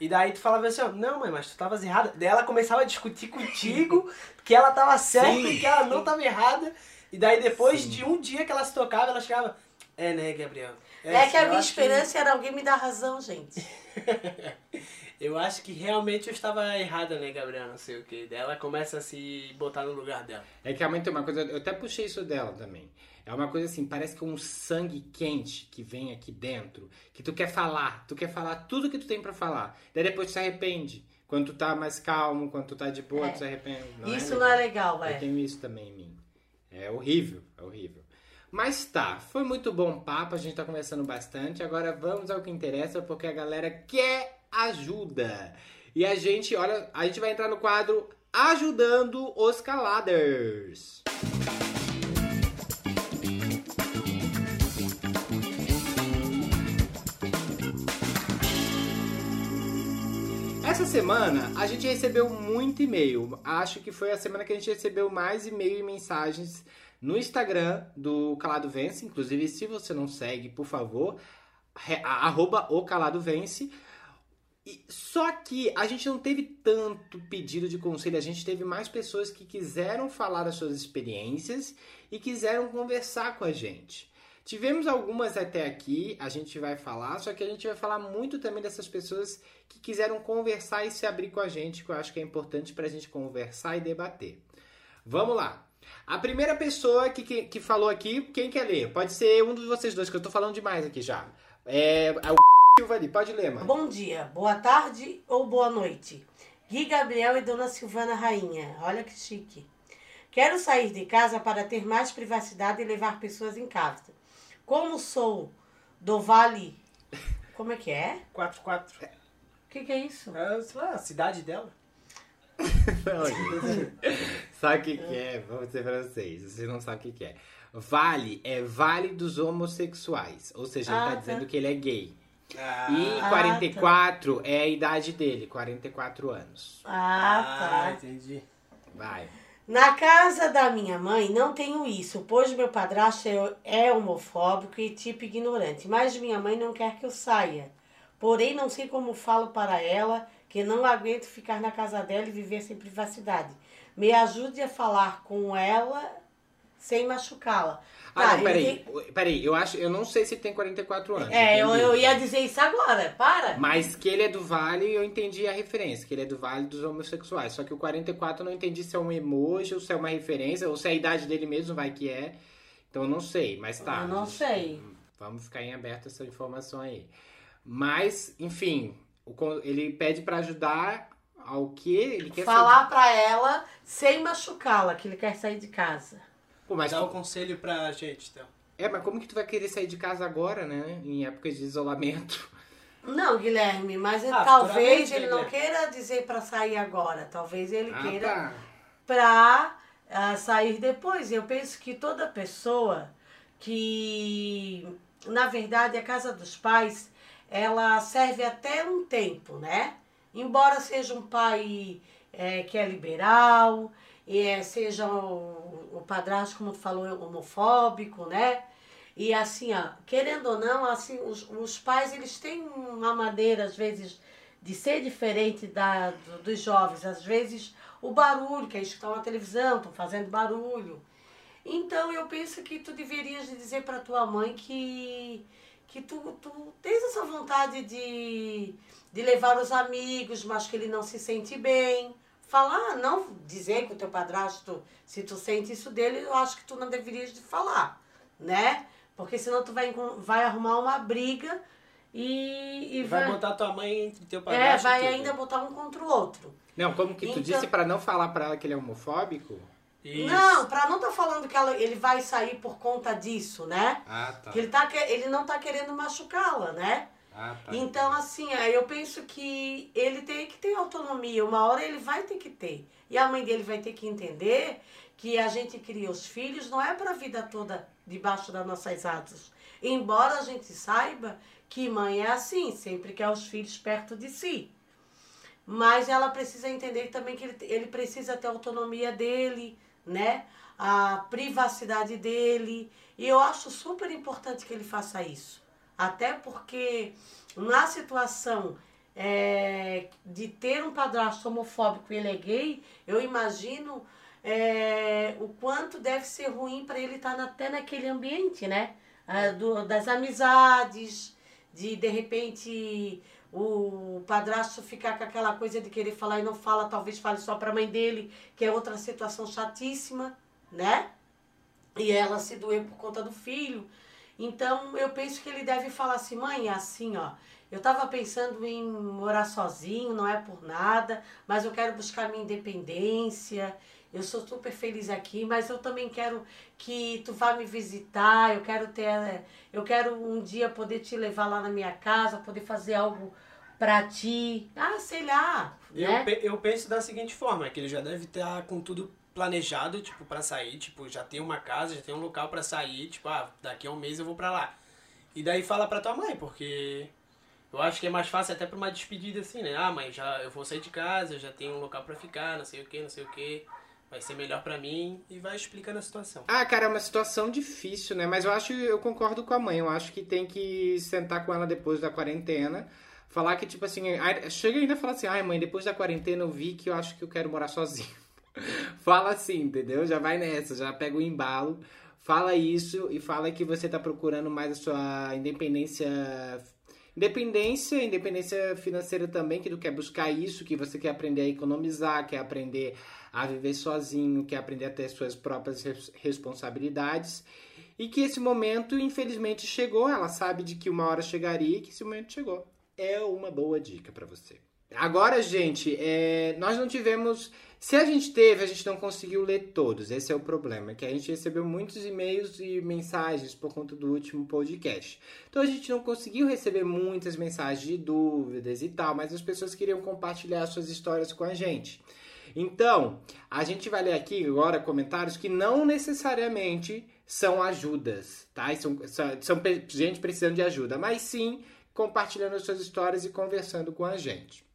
D: E daí tu falava assim, ó, não mãe, mas tu tavas errada. Daí ela começava a discutir contigo que ela tava certa
C: Sim.
D: e que ela não tava errada. E daí depois
C: Sim.
D: de um dia que ela se tocava, ela chegava, é né, Gabriel?
E: É, que a minha esperança era alguém me dar razão, gente.
D: Eu acho que realmente eu estava errada, né, Gabriel? Não sei o que. Ela começa a se botar no lugar dela.
C: É que a mãe tem uma coisa, eu até puxei isso dela também. É uma coisa assim, parece que é um sangue quente que vem aqui dentro, que tu quer falar, tu quer falar tudo que tu tem pra falar. Daí depois tu se arrepende. Quando tu tá mais calmo, quando tu tá de boa,
E: É.
C: tu se arrepende.
E: Isso não é legal,
C: Eu
E: é.
C: tenho isso também em mim. É horrível, é horrível. Mas tá, foi muito bom papo, a gente tá conversando bastante. Agora vamos ao que interessa, porque a galera quer ajuda. E a gente, olha, a gente vai entrar no quadro Ajudando os Caladers. Essa semana a gente recebeu muito e-mail. Acho que foi a semana que a gente recebeu mais e-mail e mensagens no Instagram do Calado Vence. Inclusive, se você não segue, por favor, arroba o Calado Vence. E- só que a gente não teve tanto pedido de conselho, a gente teve mais pessoas que quiseram falar as suas experiências e quiseram conversar com a gente. Tivemos algumas até aqui, a gente vai falar, só que a gente vai falar muito também dessas pessoas que quiseram conversar e se abrir com a gente, que eu acho que é importante pra gente conversar e debater. Vamos lá. A primeira pessoa que, que, que falou aqui, quem quer ler? Pode ser um de vocês dois, que eu tô falando demais aqui já. É, é o Silva ali, pode ler, mano.
E: Bom dia, boa tarde ou boa noite. Gui Gabriel e Dona Silvana Rainha. Olha que chique. Quero sair de casa para ter mais privacidade e levar pessoas em casa. Como sou do Vale. Como é que é?
D: 4-4.
E: O que, que é isso?
D: É, sei lá, a cidade dela.
C: Não, gente. Sabe o que, que é? Vou dizer pra vocês. Vocês não sabem o que, que é. Vale é Vale dos Homossexuais. Ou seja, ele
E: Ah,
C: tá,
E: tá.
C: dizendo que ele é gay.
D: Ah,
C: E
E: Ah,
C: 44 é a idade dele, 44 anos.
E: Ah, tá.
D: entendi.
C: Vai.
E: Na casa da minha mãe não tenho isso, pois meu padrasto é, é homofóbico e tipo ignorante, mas minha mãe não quer que eu saia. Porém, não sei como falo para ela que não aguento ficar na casa dela e viver sem privacidade. Me ajude a falar com ela sem machucá-la.
C: Ah,
E: Tá,
C: não, peraí.
E: ele
C: Peraí, eu acho. Eu não sei se tem 44 anos.
E: tem- É, eu, eu ia dizer isso agora, para.
C: Mas que ele é do Vale, eu entendi a referência, que ele é do Vale dos homossexuais. Só que o 44 eu não entendi se é um emoji ou se é uma referência, ou se é a idade dele mesmo, vai que é. Então eu não sei, mas tá.
E: Eu não sei.
C: Vamos ficar em aberto essa informação aí. Mas, enfim, ele pede pra ajudar ao que ele quer
E: Falar pra ela sem machucá-la, que ele quer sair de casa.
C: Pô, mas,
D: Dá um conselho pra gente, então.
C: é, mas como que tu vai querer sair de casa agora, né? Em épocas de isolamento.
E: Não, Guilherme, mas
D: Ah,
E: talvez ele não queira dizer pra sair agora. Talvez ele
C: Ah,
E: queira
C: tá.
E: pra ah, sair depois. Eu penso que toda pessoa que, na verdade, a casa dos pais, ela serve até um tempo, né? Embora seja um pai eh, que é liberal, e eh, seja o, o padrasto, como tu falou, homofóbico, né? E assim, ó, querendo ou não, assim, os, os pais eles têm uma maneira, às vezes, de ser diferente da, do- dos jovens. Às vezes, o barulho, que eles estão na televisão, estão fazendo barulho. Então, eu penso que tu deverias dizer para tua mãe que, que tu, tu tens essa vontade de, de levar os amigos, mas que ele não se sente bem. Falar, não dizer que o teu padrasto, se tu sente isso dele, eu acho que tu não deverias de falar, né? Porque senão tu vai, vai arrumar uma briga e, e
D: Vai botar tua mãe entre teu
E: é,
D: padrasto
E: vai
D: e tu.
E: ainda botar um contra o outro.
C: Não, como que tu
E: Então-
C: disse pra não falar pra ela que ele é homofóbico?
D: Isso.
E: Não, pra não tá falando que ela, ele vai sair por conta disso, né?
C: Ah, tá.
E: Que ele, tá, que- ele não tá querendo machucá-la, né?
C: Ah, tá.
E: Então, assim, aí eu penso que ele tem que ter autonomia. Uma hora ele vai ter que ter. E a mãe dele vai ter que entender que a gente cria os filhos não é para a vida toda debaixo das nossas asas. Embora a gente saiba que mãe é assim, sempre quer os filhos perto de si. Mas ela precisa entender também que ele, ele precisa ter a autonomia dele, né? A privacidade dele. E eu acho super importante que ele faça isso. Até porque na situação é, de ter um padrasto homofóbico e ele é gay, eu imagino é, o quanto deve ser ruim para ele estar até naquele ambiente, né? Ah, do- das amizades, de de repente o padrasto ficar com aquela coisa de querer falar e não fala, talvez fale só para a mãe dele, que é outra situação chatíssima, né? E ela se doer por conta do filho. Então eu penso que ele deve falar assim, mãe, é assim, ó. Eu tava pensando em morar sozinho, não é por nada, mas eu quero buscar minha independência. Eu sou super feliz aqui, mas eu também quero que tu vá me visitar. Eu quero ter, eu quero um dia poder te levar lá na minha casa, poder fazer algo pra ti. Ah, sei lá,
D: Eu,
E: né?
D: pe- eu penso da seguinte forma, que ele já deve estar com tudo planejado, tipo, pra sair, tipo, já tem uma casa, já tem um local pra sair, tipo, ah, daqui a um mês eu vou pra lá. E daí fala pra tua mãe, porque eu acho que é mais fácil até pra uma despedida assim, né? Ah, mãe, já eu vou sair de casa, já tenho um local pra ficar, não sei o que, não sei o que. Vai ser melhor pra mim e vai explicando a situação.
C: Ah, cara, é uma situação difícil, né? Mas eu acho, eu concordo com a mãe. Eu acho que tem que sentar com ela depois da quarentena. Falar que, tipo assim, chega ainda a falar assim, ai mãe, depois da quarentena eu vi que eu acho que eu quero morar sozinho. Fala assim, entendeu? Já vai nessa, já pega o embalo. Fala isso e fala que você tá procurando mais a sua independência. Independência, independência financeira também, que tu quer buscar isso, que você quer aprender a economizar, quer aprender a viver sozinho, quer aprender a ter suas próprias res- responsabilidades. E que esse momento, infelizmente, chegou. Ela sabe de que uma hora chegaria e que esse momento chegou. É uma boa dica pra você. Agora, gente, é, nós não tivemos. Se a gente teve, a gente não conseguiu ler todos. Esse é o problema, que a gente recebeu muitos e-mails e mensagens por conta do último podcast. Então a gente não conseguiu receber muitas mensagens de dúvidas e tal, mas as pessoas queriam compartilhar suas histórias com a gente. Então, a gente vai ler aqui agora comentários que não necessariamente são ajudas, tá? São, são, são gente precisando de ajuda, mas sim compartilhando as suas histórias e conversando com a gente.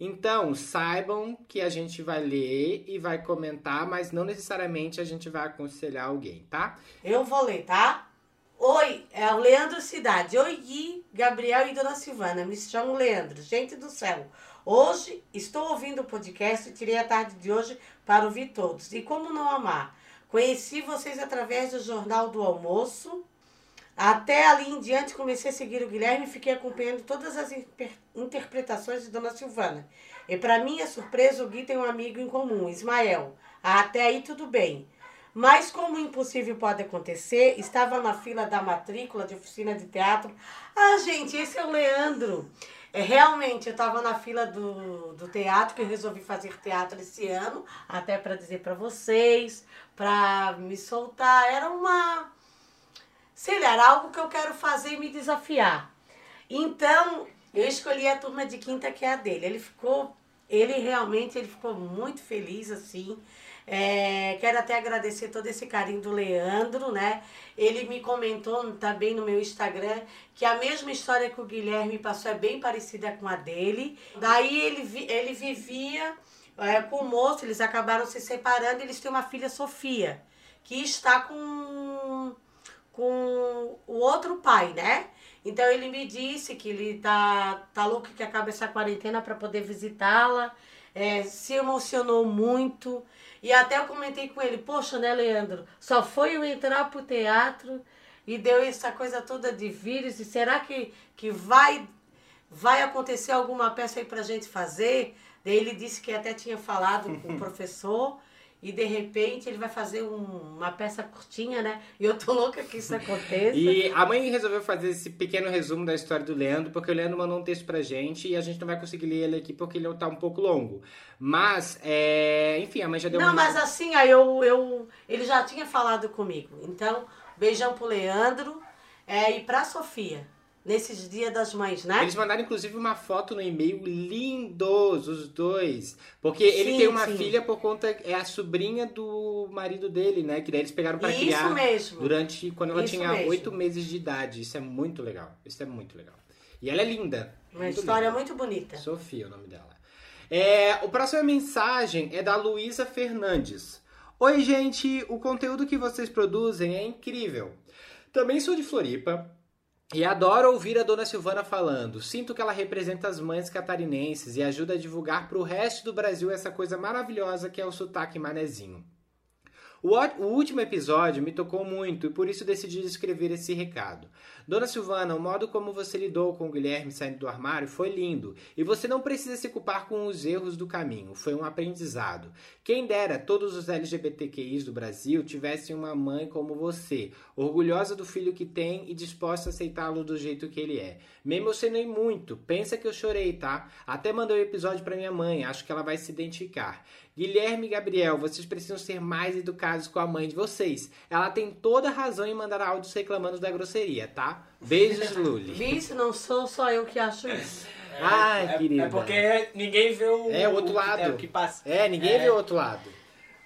C: Então, saibam que a gente vai ler e vai comentar, mas não necessariamente a gente vai aconselhar alguém, tá?
E: Eu vou ler, tá? Oi, é o Leandro Cidade. Oi, Gui, Gabriel e Dona Silvana. Me chamo Leandro. Gente do céu. Hoje estou ouvindo o podcast e tirei a tarde de hoje para ouvir todos. E como não amar? Conheci vocês através do Jornal do Almoço. Até ali em diante comecei a seguir o Guilherme e fiquei acompanhando todas as interpretações de Dona Silvana. E para minha surpresa, o Gui tem um amigo em comum, Ismael. Até aí tudo bem. Mas como impossível pode acontecer, estava na fila da matrícula de oficina de teatro. Ah, gente, esse é o Leandro. É, realmente, eu estava na fila do, do teatro, que eu resolvi fazer teatro esse ano, até para dizer para vocês, para me soltar. Era uma era algo que eu quero fazer e me desafiar. Então, eu escolhi a turma de quinta que é a dele. Ele ficou, ele realmente ele ficou muito feliz assim. É, quero até agradecer todo esse carinho do Leandro, né? Ele me comentou também no meu Instagram que a mesma história que o Guilherme passou é bem parecida com a dele. Daí ele, ele vivia é, com o moço, eles acabaram se separando, eles têm uma filha Sofia, que está com com o outro pai, né? Então ele me disse que ele tá, tá louco que acabe essa quarentena para poder visitá-la. É, se emocionou muito. E até eu comentei com ele, poxa, né, Leandro? Só foi eu entrar pro teatro e deu essa coisa toda de vírus. E será que, que vai, vai acontecer alguma peça aí pra gente fazer? Daí ele disse que até tinha falado com o professor e de repente ele vai fazer um, uma peça curtinha, né? E eu tô louca que isso aconteça.
C: e a mãe resolveu fazer esse pequeno resumo da história do Leandro, porque o Leandro mandou um texto pra gente e a gente não vai conseguir ler ele aqui porque ele tá um pouco longo. Mas, é... enfim, a mãe já deu
E: Não, uma... mas assim, aí eu, eu, ele já tinha falado comigo. Então, beijão pro Leandro é, e pra Sofia nesses dias das mães, né?
C: Eles mandaram inclusive uma foto no e-mail lindos os dois, porque sim, ele tem uma sim. filha por conta é a sobrinha do marido dele, né? Que daí eles pegaram para criar
E: mesmo.
C: durante quando ela Isso tinha oito meses de idade. Isso é muito legal. Isso é muito legal. E ela é linda.
E: Uma muito história linda. muito bonita.
C: Sofia, o nome dela. É, o próxima mensagem é da Luísa Fernandes. Oi, gente, o conteúdo que vocês produzem é incrível. Também sou de Floripa, e adoro ouvir a dona Silvana falando. Sinto que ela representa as mães catarinenses e ajuda a divulgar para o resto do Brasil essa coisa maravilhosa que é o sotaque manezinho. O, o, último episódio me tocou muito e por isso decidi escrever esse recado. Dona Silvana, o modo como você lidou com o Guilherme saindo do armário foi lindo e você não precisa se culpar com os erros do caminho, foi um aprendizado. Quem dera todos os LGBTQIs do Brasil tivessem uma mãe como você, orgulhosa do filho que tem e disposta a aceitá-lo do jeito que ele é. Me emocionei muito, pensa que eu chorei, tá? Até mandei o um episódio para minha mãe, acho que ela vai se identificar. Guilherme e Gabriel, vocês precisam ser mais educados com a mãe de vocês. Ela tem toda a razão em mandar áudios reclamando da grosseria, tá? Beijos, Luli.
E: Isso não sou só eu que acho isso.
C: É, Ai, é, querida.
D: É porque ninguém vê o,
C: é, o outro
D: o
C: lado.
D: Que, é, o que passa.
C: É, ninguém é. vê o outro lado.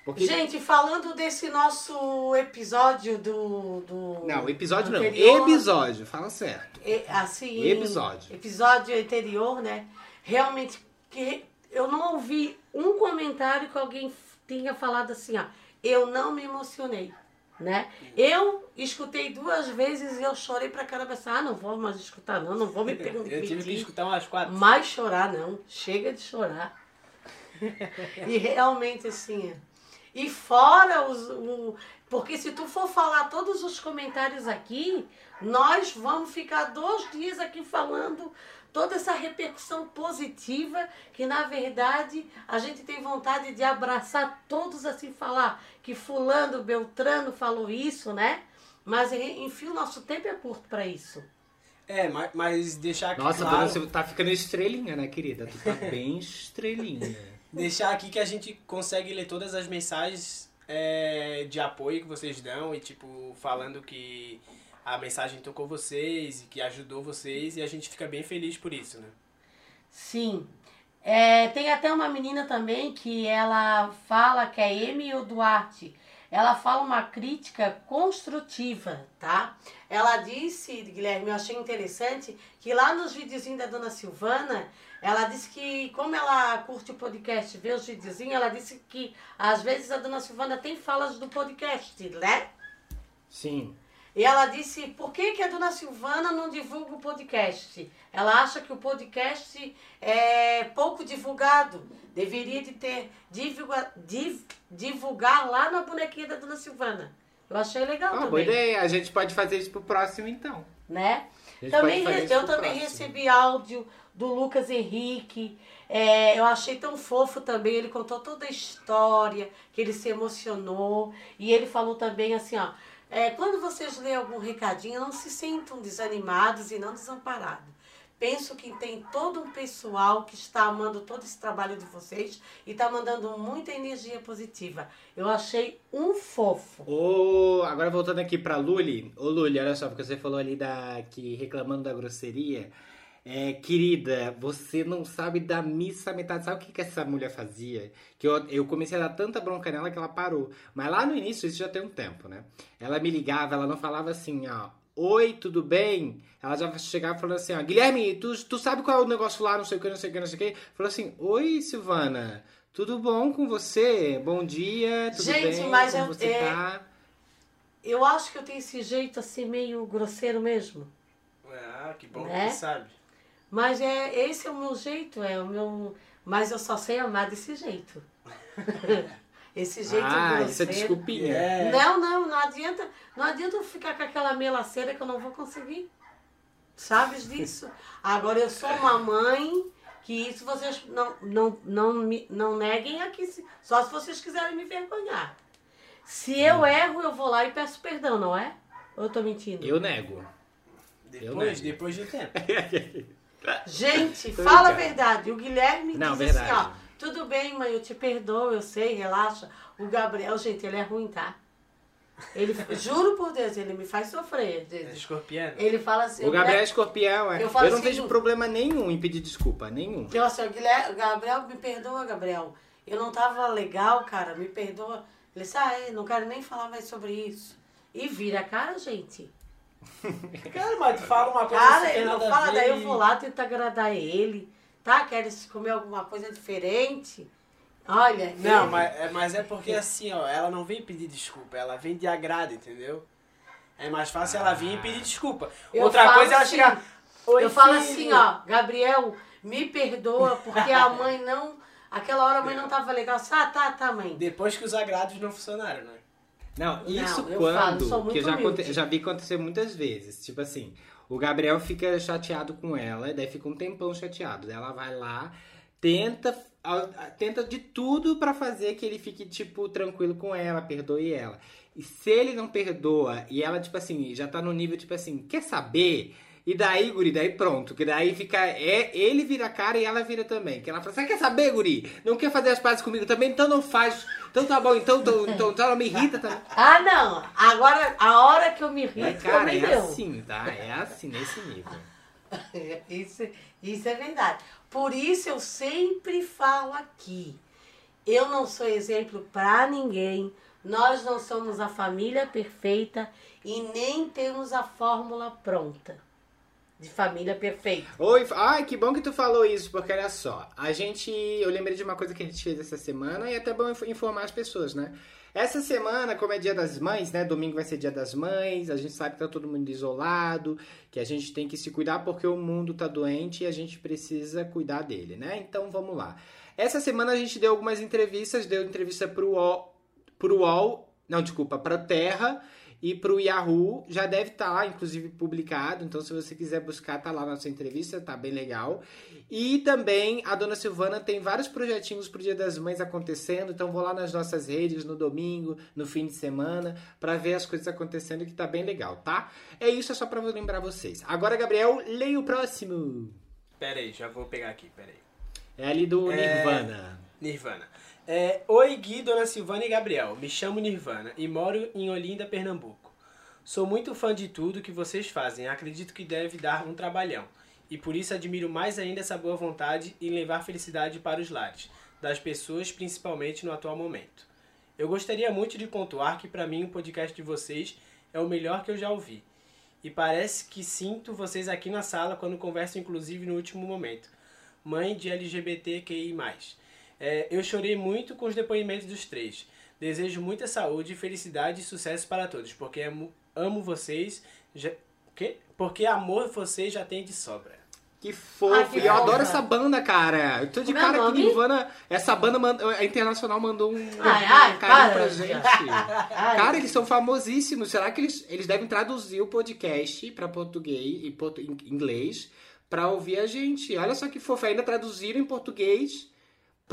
E: Porque... Gente, falando desse nosso episódio do. do
C: não, episódio anterior, não. Episódio, fala certo.
E: E, assim.
C: Episódio.
E: Episódio anterior, né? Realmente, que eu não ouvi um comentário que alguém tenha falado assim, ó, eu não me emocionei, né? Eu escutei duas vezes e eu chorei pra caramba, assim, ah, não vou mais escutar não, não vou me perguntar.
D: eu tive que escutar umas quatro.
E: Mais chorar não, chega de chorar. e realmente assim, e fora os, o, porque se tu for falar todos os comentários aqui, nós vamos ficar dois dias aqui falando toda essa repercussão positiva que na verdade a gente tem vontade de abraçar todos assim falar que fulano Beltrano falou isso, né? Mas enfim, o nosso tempo é curto para isso.
D: É, mas, mas deixar aqui
C: Nossa,
D: claro,
C: Silvia, tá ficando estrelinha, né, querida? Tu tá bem estrelinha.
D: deixar aqui que a gente consegue ler todas as mensagens é, de apoio que vocês dão e tipo falando que a mensagem tocou vocês e que ajudou vocês e a gente fica bem feliz por isso, né?
E: Sim. É, tem até uma menina também que ela fala que é Emi Duarte. Ela fala uma crítica construtiva, tá? Ela disse, Guilherme, eu achei interessante, que lá nos videozinhos da dona Silvana, ela disse que, como ela curte o podcast, vê os videozinhos, ela disse que às vezes a dona Silvana tem falas do podcast, né?
C: Sim.
E: E ela disse, por que, que a dona Silvana não divulga o podcast? Ela acha que o podcast é pouco divulgado. Deveria de ter divulga, div, divulgar lá na bonequinha da dona Silvana. Eu achei legal
C: Ah, boa
E: também.
C: ideia. A gente pode fazer isso pro próximo, então.
E: Né? Também, eu também
C: próximo.
E: recebi áudio do Lucas Henrique. É, eu achei tão fofo também. Ele contou toda a história, que ele se emocionou. E ele falou também assim, ó. É, quando vocês lêem algum recadinho, não se sintam desanimados e não desamparados. Penso que tem todo um pessoal que está amando todo esse trabalho de vocês e está mandando muita energia positiva. Eu achei um fofo.
C: Ô, agora voltando aqui pra Luli. Ô, Luli, olha só, porque você falou ali da, que reclamando da grosseria. É, querida, você não sabe da missa metade. Sabe o que, que essa mulher fazia? Que eu, eu comecei a dar tanta bronca nela que ela parou. Mas lá no início, isso já tem um tempo, né? Ela me ligava, ela não falava assim, ó. Oi, tudo bem? Ela já chegava falando assim, ó, Guilherme, tu, tu sabe qual é o negócio lá, não sei o que, não sei o que, não sei o que. Falou assim, oi, Silvana, tudo bom com você? Bom dia, tudo
E: Gente,
C: bem?
E: mas
C: Como
E: eu-
C: você
E: é-
C: tá?
E: Eu acho que eu tenho esse jeito assim meio grosseiro mesmo.
D: Ah, que bom
E: Né?
D: que sabe.
E: Mas é esse é o meu jeito, é o meu. Mas eu só sei amar desse jeito. esse jeito
C: Ah,
E: grosseiro.
C: isso é desculpinha.
D: É.
E: Não, não, não adianta, não adianta eu ficar com aquela melaceira que eu não vou conseguir. Sabes disso? Agora eu sou uma mãe que isso vocês não não não me, não neguem aqui, só se vocês quiserem me vergonhar. Se eu erro, eu vou lá e peço perdão, não é? Ou eu tô mentindo?
C: Eu nego.
D: Depois,
C: nego.
D: depois de tempo.
E: Gente,
C: Tô
E: fala a
C: brincando.
E: verdade. O Guilherme
C: Não,
E: diz assim,
C: verdade.
E: ó. Tudo bem, mãe, eu te perdoo, eu sei, relaxa. O Gabriel, gente, ele é ruim, tá? Ele, juro por Deus, ele me faz sofrer. vezes.
D: Escorpiano.
E: Ele fala assim,
C: O Gabriel é
E: Guilherme-
C: escorpião, é.
E: Eu
C: Eu, não
E: assim,
C: vejo problema nenhum em pedir desculpa, nenhum.
E: Eu assim, Guilherme, Gabriel, me perdoa, Gabriel. Eu não tava legal, cara, me perdoa. Ele disse, ah, é, não quero nem falar mais sobre isso. E vira a cara, gente.
D: Cara, mas tu fala uma coisa
E: Cara,
D: assim,
E: ele não fala, daí eu vou lá tentar agradar ele, tá? Queres comer alguma coisa diferente? Olha,
D: Não, mas, é- mas é porque assim, ó, ela não vem pedir desculpa, ela vem de agrado, entendeu? É mais fácil ela vir e pedir desculpa.
E: Eu
D: Outra
E: falo
D: coisa é ela
E: assim,
D: chegar. "Oi,
E: eu falo
D: filho."
E: assim, ó, Gabriel, me perdoa porque a mãe não. Aquela hora a mãe não tava legal. Ah, tá, tá, mãe.
D: Depois que os agrados não funcionaram, né?
C: Não, isso
E: eu
C: quando.
E: falo,
C: que eu já, já vi acontecer muitas vezes. Tipo assim, o Gabriel fica chateado com ela, e daí fica um tempão chateado. Daí ela vai lá, tenta, tenta de tudo pra fazer que ele fique, tipo, tranquilo com ela, perdoe ela. E se ele não perdoa, e ela, tipo assim, já tá no nível, tipo assim, quer saber? E daí, guri, daí pronto. Que daí fica. É, ele vira a cara e ela vira também. Que ela fala, você quer saber, guri? Não quer fazer as pazes comigo também? Então não faz. Então tá bom, então, então, então, então ela me irrita também.
E: Ah, não. Agora, a hora que eu me
C: Mas,
E: irrito,
C: cara,
E: também
C: é
E: deu.
C: assim, tá? É assim, nesse nível.
E: Isso, isso é verdade. Por isso eu sempre falo aqui. Eu não sou exemplo para ninguém. Nós não somos a família perfeita e nem temos a fórmula pronta de família perfeita.
C: Oi, ai, que bom que tu falou isso, porque olha só, a gente, eu lembrei de uma coisa que a gente fez essa semana e é até bom inf- informar as pessoas, né? Essa semana, como é dia das mães, né? Domingo vai ser dia das mães, a gente sabe que tá todo mundo isolado, que a gente tem que se cuidar porque o mundo tá doente e a gente precisa cuidar dele, né? Então vamos lá. Essa semana a gente deu algumas entrevistas, deu entrevista pro UOL, pro UOL não, desculpa, pra Terra e pro Yahoo já deve estar lá, inclusive publicado. Então, se você quiser buscar, tá lá na sua entrevista, tá bem legal. E também a dona Silvana tem vários projetinhos pro Dia das Mães acontecendo. Então, vou lá nas nossas redes no domingo, no fim de semana, para ver as coisas acontecendo que tá bem legal, tá? É isso, é só para lembrar vocês. Agora, Gabriel, leia o próximo.
D: Pera aí, já vou pegar aqui, pera aí.
C: É ali do
D: É.
C: Nirvana.
D: Nirvana. É, Oi, Gui, Dona Silvana e Gabriel. Me chamo Nirvana e moro em Olinda, Pernambuco. Sou muito fã de tudo que vocês fazem. Acredito que deve dar um trabalhão. E por isso admiro mais ainda essa boa vontade em levar felicidade para os lares, das pessoas, principalmente no atual momento. Eu gostaria muito de pontuar que para mim o podcast de vocês é o melhor que eu já ouvi. E parece que sinto vocês aqui na sala quando converso, inclusive no último momento. Mãe de LGBTQI. É, eu chorei muito com os depoimentos dos três. Desejo muita saúde, felicidade e sucesso para todos, porque amo, amo vocês. Já, quê? Porque amor vocês já tem de sobra.
C: Que fofo.
E: Ai, que
C: e eu adoro essa banda, cara. Eu tô de
E: Como é o
C: cara que
E: nome?
C: Nirvana. Essa banda manda- a Internacional mandou um,
E: Ai, ai,
C: carinho
E: para,
C: pra gente.
E: Ai,
C: Cara, eles são famosíssimos. Será que eles, eles devem traduzir o podcast pra português e portu- inglês pra ouvir a gente? Olha só que fofo. Ainda traduziram em português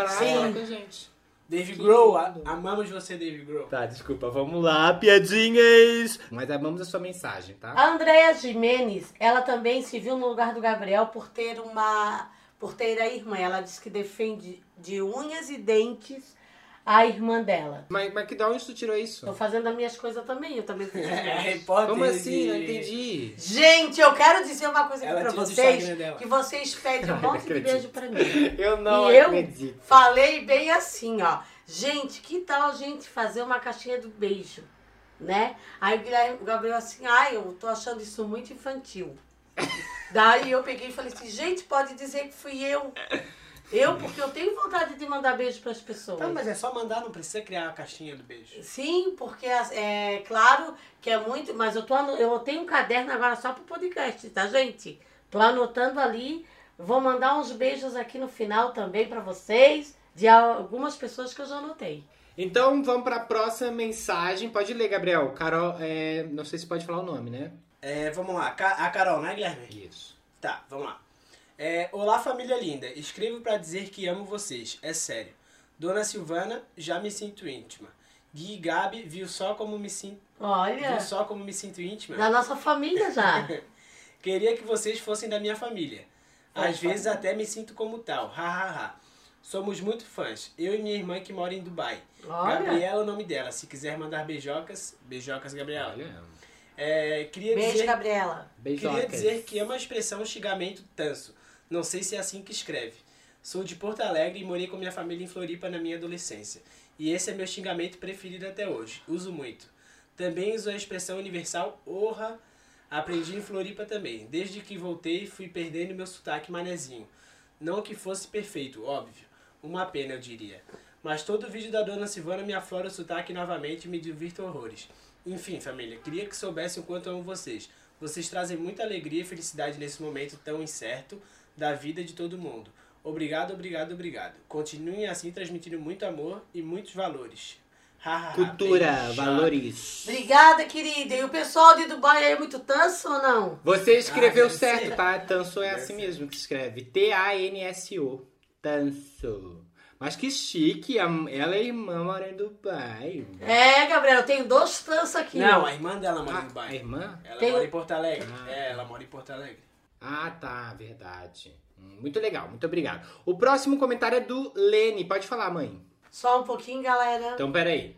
C: pra
E: Sim.
C: com a gente.
D: Dave Grohl, amamos você, Dave Grohl.
C: Tá, desculpa. Vamos lá, piadinhas. Mas amamos a sua mensagem, tá?
E: A Andréa Jimenez, ela também se viu no lugar do Gabriel por ter uma. por ter a irmã. Ela diz que defende de unhas e dentes a irmã dela.
C: Mas, mas que da onde tu tirou isso?
E: Tô fazendo as minhas coisas também, eu também fiz.
D: É, repórter
C: Como assim? Não entendi.
E: Gente, eu quero dizer uma coisa aqui
D: Ela
E: pra vocês,
D: Instagram dela.
E: que vocês pedem um monte de
C: acredito.
E: beijo pra mim.
C: Eu não
E: e eu
C: acredito.
E: falei bem assim, ó. Gente, que tal a gente fazer uma caixinha do beijo, né? Aí o Guilherme- o Gabriel assim, ai, eu tô achando isso muito infantil. Daí eu peguei e falei assim, gente, pode dizer que fui eu. Eu, porque eu tenho vontade de mandar beijo pras pessoas.
D: Tá, mas é só mandar, não precisa criar a caixinha do beijo.
E: Sim, porque é claro que é muito, mas eu tô eu tenho um caderno agora só pro podcast, tá, gente? Tô anotando ali, vou mandar uns beijos aqui no final também pra vocês, de algumas pessoas que eu já anotei.
C: Então vamos pra próxima mensagem. Pode ler, Gabriel. Carol, é, não sei se pode falar o nome, né?
D: É, vamos lá, a Carol, né, Guilherme?
C: Isso.
D: Tá, vamos lá. É, Olá, família linda. Escrevo pra dizer que amo vocês. É sério. Dona Silvana, já me sinto íntima. Gui e Gabi, viu só como me sinto.
E: Olha,
D: Viu só como me sinto íntima?
E: da nossa família já.
D: Queria que vocês fossem da minha família. Às
E: Opa.
D: vezes até me sinto como tal. Ha, ha, ha. Somos muito fãs. Eu e minha irmã que mora em Dubai.
E: Olha.
D: Gabriela é o nome dela. Se quiser mandar beijocas, beijocas, Gabriela.
C: Olha.
D: É, queria
E: Beijo,
D: dizer,
E: Gabriela.
C: Beijocas.
D: queria dizer que amo a expressão xingamento tanso. Não sei se é assim que escreve. Sou de Porto Alegre e morei com minha família em Floripa na minha adolescência. E esse é meu xingamento preferido até hoje. Uso muito. Também uso a expressão universal orra. Aprendi em Floripa também. Desde que voltei, fui perdendo meu sotaque manezinho. Não que fosse perfeito, óbvio. Uma pena, eu diria. Mas todo vídeo da dona Silvana me aflora o sotaque novamente e me divirto horrores. Enfim, família, queria que soubessem o quanto amo vocês. Vocês trazem muita alegria e felicidade nesse momento tão incerto da vida de todo mundo. Obrigado, obrigado, obrigado. Continuem assim transmitindo muito amor e muitos valores. Ha, ha, ha.
C: Cultura,
D: Beijo.
C: valores.
E: Obrigada, querida. E o pessoal de Dubai é muito tanso ou não?
C: Você escreveu
D: Ah,
C: certo,
D: ser.
C: tá? Tanso é
D: Deve
C: assim
D: ser.
C: mesmo que se escreve. T-A-N-S-O. Tanso. Mas que chique, ela é irmã mora em Dubai.
E: É, Gabriel, eu tenho dois tansos aqui.
D: Não, a irmã dela mora
C: Ah,
D: em Dubai.
C: a irmã?
D: Ela
E: Tem-
D: mora em Porto Alegre.
C: Ah.
D: É, ela mora em Porto Alegre.
C: Ah, tá, verdade. Hum, Muito legal, muito obrigado. O próximo comentário é do Lene. Pode falar, mãe.
E: Só um pouquinho, galera.
C: Então, peraí.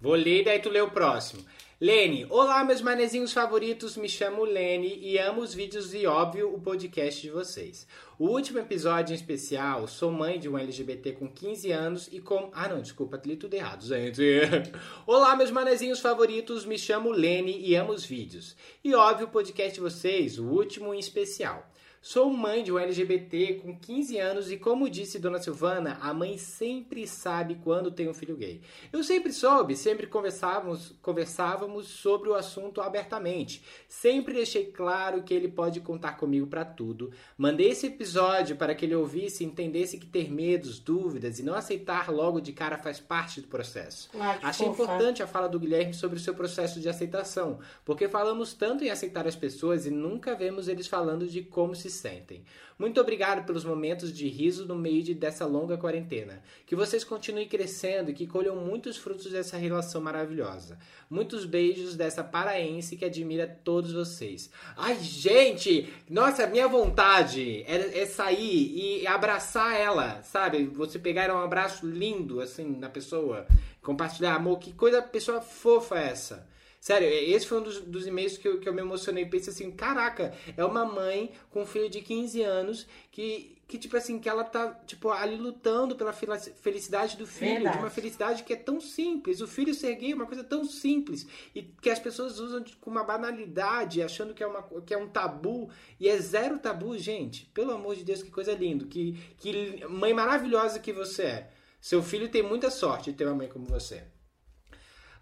C: Vou ler e daí tu lê o próximo. Lene, olá meus manezinhos favoritos, me chamo Lene e amo os vídeos e óbvio o podcast de vocês. O último episódio em especial, sou mãe de um LGBT com 15 anos e com... Ah não, desculpa, li tudo errado, gente. olá meus manezinhos favoritos, me chamo Lene e amo os vídeos. E óbvio o podcast de vocês, o último em especial. Sou mãe de um LGBT com 15 anos e, como disse Dona Silvana, a mãe sempre sabe quando tem um filho gay. Eu sempre soube, sempre conversávamos, conversávamos sobre o assunto abertamente. Sempre deixei claro que ele pode contar comigo para tudo. Mandei esse episódio para que ele ouvisse e entendesse que ter medos, dúvidas e não aceitar logo de cara faz parte do processo.
E: Que
C: Achei
E: fofa.
C: importante a fala do Guilherme sobre o seu processo de aceitação, porque falamos tanto em aceitar as pessoas e nunca vemos eles falando de como se sentem. Muito obrigado pelos momentos de riso no meio de, dessa longa quarentena. Que vocês continuem crescendo e que colham muitos frutos dessa relação maravilhosa. Muitos beijos dessa paraense que admira todos vocês. Ai, gente! Nossa, minha vontade é, é sair e abraçar ela, sabe? Você pegar um abraço lindo, assim, na pessoa, compartilhar amor. Que coisa, pessoa fofa é essa? Sério, esse foi um dos, dos e-mails que eu, que eu me emocionei. Pensei assim, caraca, é uma mãe com um filho de 15 anos que, que tipo assim, que ela tá, tipo, ali lutando pela felicidade do filho.
E: Verdade.
C: De uma felicidade que é tão simples. O filho ser gay é uma coisa tão simples. E que as pessoas usam de- com uma banalidade, achando que é, uma, que é um tabu. E é zero tabu, gente. Pelo amor de Deus, que coisa linda. Que, que mãe maravilhosa que você é. Seu filho tem muita sorte de ter uma mãe como você.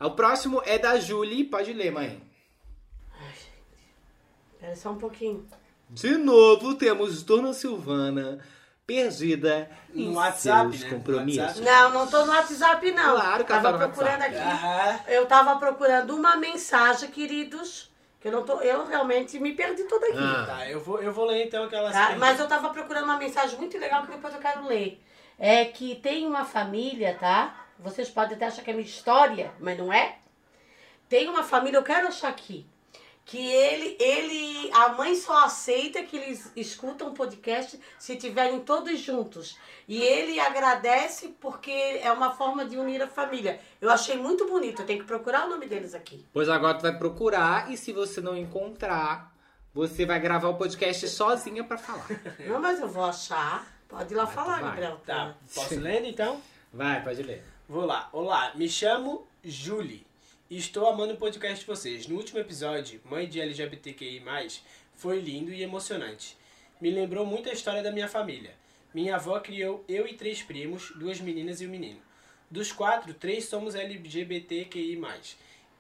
C: O próximo é da Julie. Pode ler, mãe.
E: Espera só um pouquinho.
C: De novo, temos Dona Silvana perdida em
D: No WhatsApp,
C: seus
D: né?
C: compromissos.
D: WhatsApp.
E: Não, não tô no WhatsApp, não.
C: Claro que ela
E: tava
C: tá
E: procurando
C: WhatsApp.
E: aqui.
D: Aham.
E: Eu tava procurando uma mensagem, queridos. Que eu não tô. Eu realmente me perdi toda aqui.
C: Ah.
D: Tá, eu vou, eu vou ler então aquela
E: Tá? Mas eu tava procurando uma mensagem muito legal que depois eu quero ler. É que tem uma família, tá? Vocês podem até achar que é minha história, mas não é. Tem uma família, eu quero achar aqui. Que ele, ele, a mãe só aceita que eles escutam o podcast se estiverem todos juntos. E ele agradece porque é uma forma de unir a família. Eu achei muito bonito, eu tenho que procurar o nome deles aqui.
C: Pois agora tu vai procurar e se você não encontrar, você vai gravar o podcast sozinha pra falar.
E: Não, mas eu vou achar. Pode ir lá
C: Vai,
E: falar. Gabriel.
D: Tá, posso ler então?
C: Vai, pode ler.
D: Vou lá. Olá, me chamo Julie e estou amando o podcast de vocês. No último episódio, Mãe de LGBTQI+, foi lindo e emocionante. Me lembrou muito a história da minha família. Minha avó criou eu e três primos, duas meninas e um menino. Dos quatro, três somos LGBTQI+.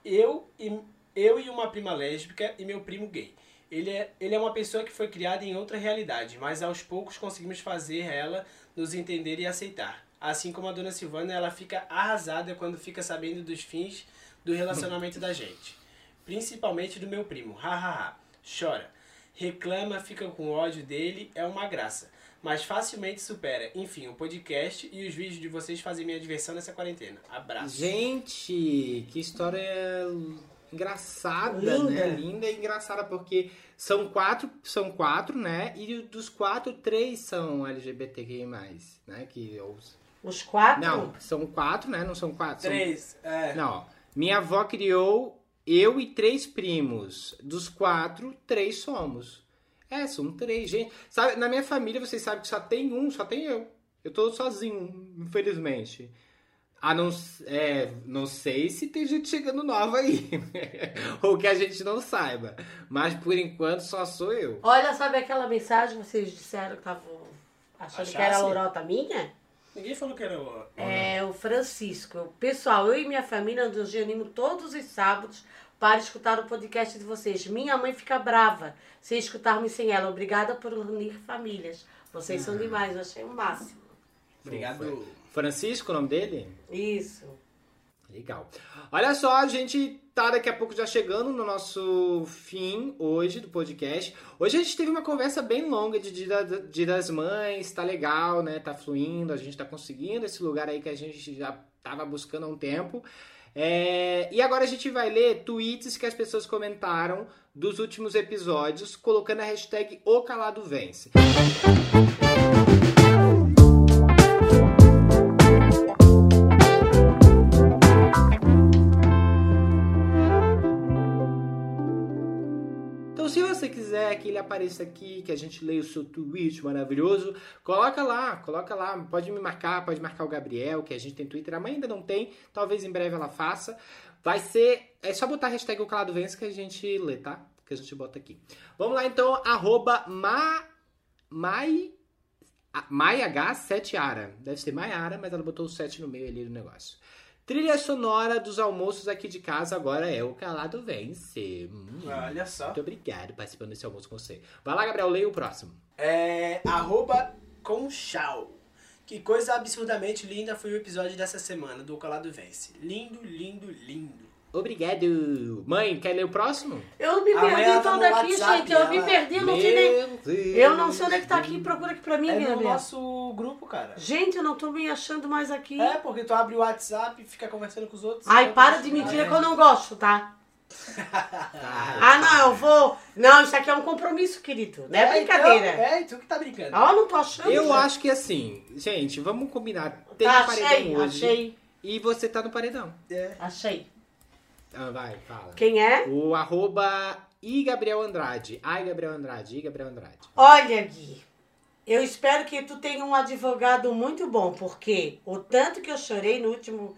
D: Eu e, eu e uma prima lésbica e meu primo gay. Ele é, ele é uma pessoa que foi criada em outra realidade, mas aos poucos conseguimos fazer ela nos entender e aceitar. Assim como a dona Silvana, ela fica arrasada quando fica sabendo dos fins do relacionamento da gente. Principalmente do meu primo. Hahaha. Chora. Reclama, fica com ódio dele, é uma graça. Mas facilmente supera. Enfim, o podcast e os vídeos de vocês fazem minha diversão nessa quarentena. Abraço.
C: Gente, que história engraçada,
E: Linda.
C: né? Linda e engraçada, porque são quatro, são quatro, né? E dos quatro, três são LGBTQI+, né? Que.
E: Os quatro?
C: Não, são quatro, né? Não são quatro. são-
D: Três. É.
C: Não, minha avó criou eu e três primos. Dos quatro, três somos. É, são três, gente. Sabe, na minha família, vocês sabem que só tem um, só tem eu. Eu tô sozinho, infelizmente. A não, é, não sei se tem gente chegando nova aí. Ou que a gente não saiba. Mas por enquanto só sou eu.
E: Olha, sabe aquela mensagem que vocês disseram que estavam achando que era
D: Achasse?
E: lorota minha?
D: Ninguém falou que era o.
E: É o Francisco. Pessoal, eu e minha família nos reunimos todos os sábados para escutar o podcast de vocês. Minha mãe fica brava se escutarmos sem ela. Obrigada por unir famílias. Vocês são demais, eu achei o máximo.
D: Obrigado.
C: Francisco, o nome dele?
E: Isso.
C: Legal. Olha só, a gente tá daqui a pouco já chegando no nosso fim hoje do podcast. Hoje a gente teve uma conversa bem longa de Dia, Dia das Mães, tá legal, né? Tá fluindo, a gente tá conseguindo esse lugar aí que a gente já tava buscando há um tempo. É, E agora a gente vai ler tweets que as pessoas comentaram dos últimos episódios, colocando a hashtag O Calado Vence. Quiser que ele apareça aqui, que a gente leia o seu tweet maravilhoso, coloca lá, coloca lá. Pode me marcar, pode marcar o Gabriel, que a gente tem Twitter. A mãe ainda não tem, talvez em breve ela faça. Vai ser. É só botar a hashtag o Calado Vence que a gente lê, tá? Que a gente bota aqui. Vamos lá então, arroba Ma. Mai. a- Mai H 7 Ara. Deve ser Maiara, mas ela botou o 7 no meio ali do negócio. Trilha sonora dos almoços aqui de casa agora é o Calado Vence. Hum,
D: Olha só.
C: Muito obrigado participando desse almoço com você. Vai lá, Gabriel, leia o próximo.
D: É. Arroba Conchal. Que coisa absurdamente linda foi o episódio dessa semana do Calado Vence. Lindo, lindo, lindo.
C: Obrigado. Mãe, quer ler o próximo?
E: Eu me
D: Amanhã
E: perdi
D: ela tá
E: toda aqui,
D: WhatsApp,
E: gente. Eu me
D: ela-
E: perdi, não sei nem.
C: Deus.
E: Eu não sei onde é que tá aqui. Procura aqui pra mim,
D: É no
E: Gabriel.
D: nosso grupo, cara.
E: Gente, eu não tô me achando mais aqui.
D: É, porque tu abre o WhatsApp e fica conversando com os outros.
E: Ai, para de mentira que eu não gosto, tá?
C: Ah,
E: Ah, não, eu vou. Não, isso aqui é um compromisso, querido. Não é brincadeira.
D: Então, é, tu que tá brincando.
E: Ó, não tô achando.
C: Eu acho que assim, gente, vamos combinar. Tem
E: Tá,
C: um paredão
E: achei,
C: hoje.
E: achei,
C: E você tá no paredão.
D: É.
E: achei.
C: Ah, vai, fala.
E: Quem é?
C: O arroba I Gabriel Andrade. Ai, Gabriel Andrade. I Gabriel Andrade.
E: Olha, Gui, eu espero que tu tenha um advogado muito bom, porque o tanto que eu chorei no último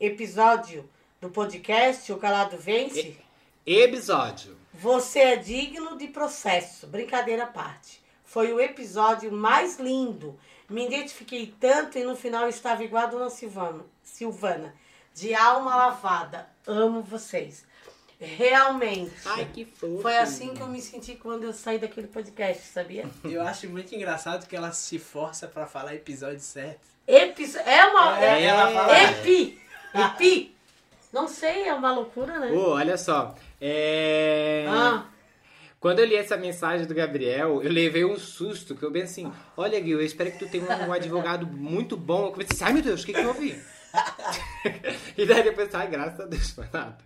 E: episódio do podcast, O Calado Vence,
C: Episódio.
E: você é digno de processo. Brincadeira à parte. Foi o episódio mais lindo. Me identifiquei tanto e no final estava igual a Dona Silvana, Silvana de alma lavada. Amo vocês. Realmente.
C: Ai, que fofo.
E: Foi assim que eu me senti quando eu saí daquele podcast, sabia?
D: Eu acho muito engraçado que ela se força pra falar episódio certo.
E: Epi é uma.
D: É,
E: É,
D: ela fala-
E: Epi! Epi! Não sei, é uma loucura, né?
C: Ô, olha só. É...
E: Ah,
C: Quando eu li essa mensagem do Gabriel, eu levei um susto, que eu bem assim, olha Gui, eu espero que tu tenha um advogado muito bom. Eu comecei assim, ai meu Deus, o que que eu ouvi? e daí depois, ai, graças a Deus, foi nada.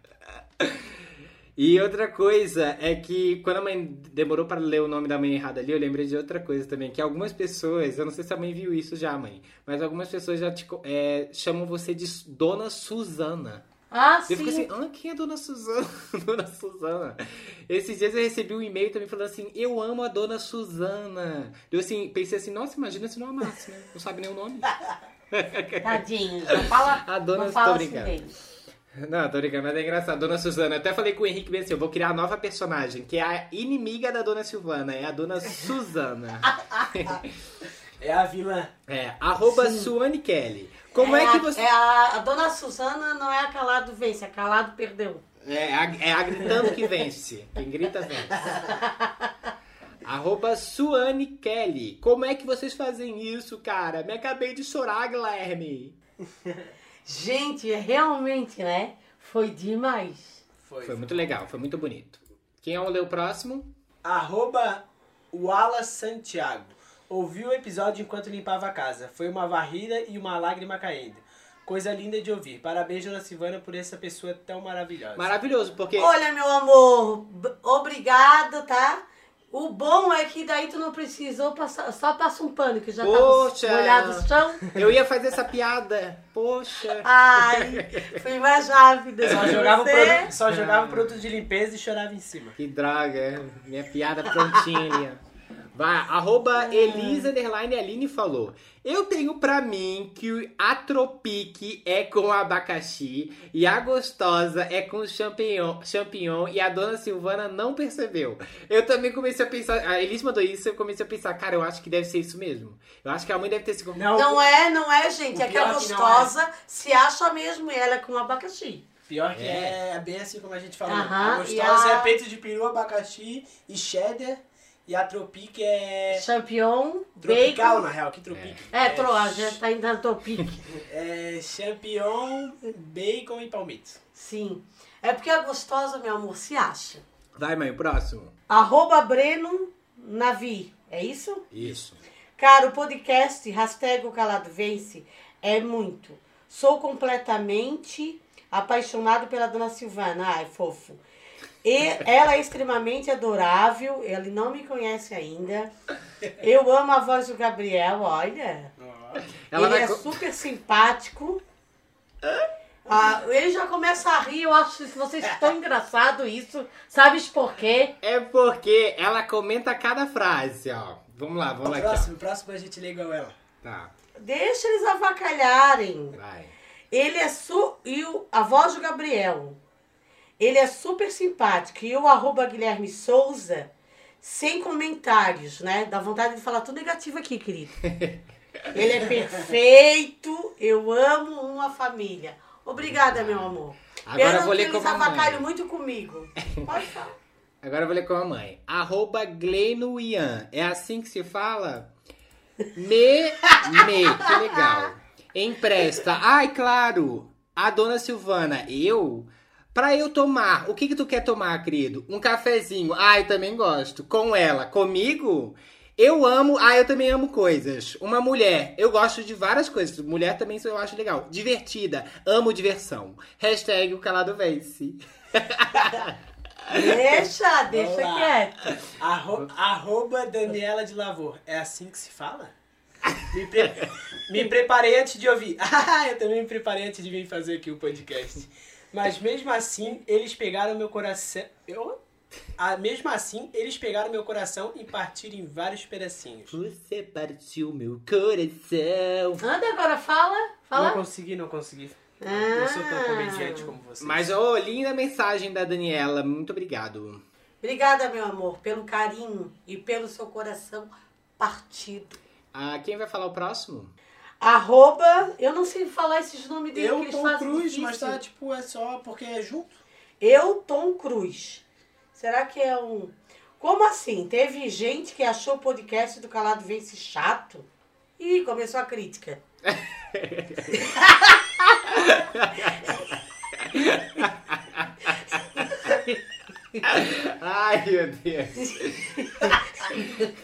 C: E outra coisa é que quando a mãe demorou para ler o nome da mãe errado ali, eu lembrei de outra coisa também, que algumas pessoas, eu não sei se a mãe viu isso já, mãe, mas algumas pessoas já te é, chamam você de Dona Suzana.
E: ah
C: Eu
E: sim.
C: fico assim, ah, quem é a Dona Suzana? Dona Suzana. Esses dias eu recebi um e-mail também falando assim, eu amo a Dona Suzana. Eu assim, pensei assim, nossa, imagina se não amasse, né? Não sabe nem o nome.
E: Tadinho. Não fala,
C: A dona-
E: não fala
C: tô
E: assim dele.
C: Não, tô brincando, mas é engraçado. Dona Suzana, eu até falei com o Henrique bem assim, eu vou criar a nova personagem, que é a inimiga da Dona Silvana, é a Dona Suzana.
D: É a vilã.
C: É, arroba Suane Kelly. Como é,
E: a,
C: que você...
E: É a, a dona Suzana não é a calado vence, a calado perdeu.
C: É a, é a gritando que vence. Quem grita vence. Arroba Suane Kelly. Como é que vocês fazem isso, cara? Me acabei de chorar, Guilherme.
E: Gente, realmente, né? Foi demais.
D: Foi.
C: Foi muito legal, foi muito bonito. Quem é o ler o próximo?
D: Arroba Wala Santiago. Ouvi o episódio enquanto limpava a casa. Foi uma varrida e uma lágrima caindo. Coisa linda de ouvir. Parabéns, Dona Silvana, por essa pessoa tão maravilhosa.
C: Maravilhoso, porque...
E: Olha, meu amor, obrigado, tá? O bom é que daí tu não precisou passar, só passa um pano que já
C: Poxa!
E: tava molhado o chão.
C: Eu ia fazer essa piada. Poxa.
E: Ai, fui mais rápida.
D: Só jogava,
E: você.
D: produto, só jogava produto de limpeza e chorava em cima.
C: Que droga. Minha piada prontinha ali. ó. Vai, arroba Elisa underline Aline falou. Eu tenho pra mim que o Atropique é com abacaxi e a gostosa é com champignon, champignon e a dona Silvana não percebeu. Eu também comecei a pensar, a Elis mandou isso eu comecei a pensar, cara, eu acho que deve ser isso mesmo. Eu acho que a mãe deve ter se
D: Não,
E: Não é, não é, gente. É que a
D: que não
E: gostosa se acha mesmo e ela é com abacaxi.
D: Pior que é. bem assim como a gente falou.
E: Aham,
D: a gostosa
E: a-
D: é peito de peru, abacaxi e cheddar. E a tropique é.
E: Champignon,
D: Tropical,
E: bacon.
D: na real, que tropique.
E: É, tro, a gente tá indo na topique.
D: É champignon, bacon e palmito.
E: Sim. É porque a gostosa, meu amor, se acha.
C: Vai, mãe, o próximo.
E: Arroba Breno Navi. É isso?
C: Isso.
E: Cara, o podcast hashtag o Calado Vence é muito. Sou completamente apaixonado pela dona Silvana. Ai, fofo. E ela é extremamente adorável. Ele não me conhece ainda. Eu amo a voz do Gabriel, olha.
C: Ela
E: ele
C: vai
E: é
C: co-
E: super simpático. Ah, ele já começa a rir. Eu acho que vocês estão engraçado isso. Sabes por quê?
C: É porque ela comenta cada frase, ó. Vamos lá, vamos lá aqui,
D: Próximo, próximo a gente lê igual ela.
C: Tá,
E: Deixa eles avacalharem.
C: vai.
E: Ele é su... E o... a voz do Gabriel. Ele é super simpático. E o arroba Guilherme Souza sem comentários, né? Dá vontade de falar tudo negativo aqui, querido. Ele é perfeito, eu amo uma família. Obrigada, meu amor.
C: Agora eu
E: Pena
C: vou
E: que
C: ler como a mãe.
E: avacalham muito comigo. Pode falar.
C: Agora eu vou ler com a mãe. Arroba Gleno Ian. É assim que se fala? Me, me, que legal. Empresta. Ai, claro. A dona Silvana, eu? Pra eu tomar, o que que tu quer tomar, querido? Um cafezinho. Ai, também gosto. Com ela. Comigo? Eu amo, ah, eu também amo coisas. Uma mulher, eu gosto de várias coisas. Mulher também eu acho legal. Divertida, amo diversão. Hashtag o calado vence.
E: Deixa, deixa quieto.
D: Arro- arroba Daniela de Lavor. É assim que se fala? Me, pre- me preparei antes de ouvir. Ah, eu também me preparei antes de vir fazer aqui o podcast. Mas mesmo assim, eles pegaram meu coração. Eu? Ah, mesmo assim, eles pegaram meu coração e partiram em vários pedacinhos.
C: Você partiu meu coração.
E: Anda agora, fala.
D: Não
E: Fala.
D: consegui, não consegui.
E: Ah.
D: Não sou tão comediante como você.
C: Mas, ô, linda mensagem da Daniela. Muito obrigado.
E: Obrigada, meu amor, pelo carinho e pelo seu coração partido.
C: Ah, quem vai falar o próximo?
E: Arroba, eu não sei falar esses nomes dele que
D: Eu,
E: eles
D: Tom
E: fazem
D: Cruz,
E: difícil.
D: mas tá tipo, é só porque é junto.
E: Eu, Tom Cruz. Será que é um... Como assim? Teve gente que achou o podcast do Calado Vence chato? Ih, começou a crítica.
C: Ai, meu Deus.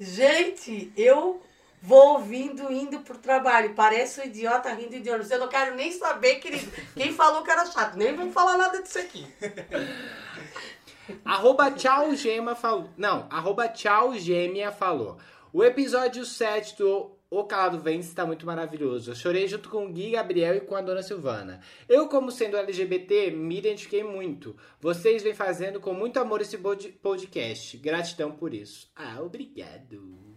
E: Gente, eu vou ouvindo indo pro trabalho. Parece um idiota rindo de ônibus. Eu não quero nem saber, querido. Quem falou que era chato? Nem vamos falar nada disso aqui.
C: Arroba tchau gema falou. Não, arroba tchau gêmea falou. O episódio 7 do O Calado Vence está muito maravilhoso. Eu chorei junto com o Gui Gabriel e com a dona Silvana. Eu, como sendo LGBT, me identifiquei muito. Vocês vêm fazendo com muito amor esse pod- podcast. Gratidão por isso. Ah, obrigado.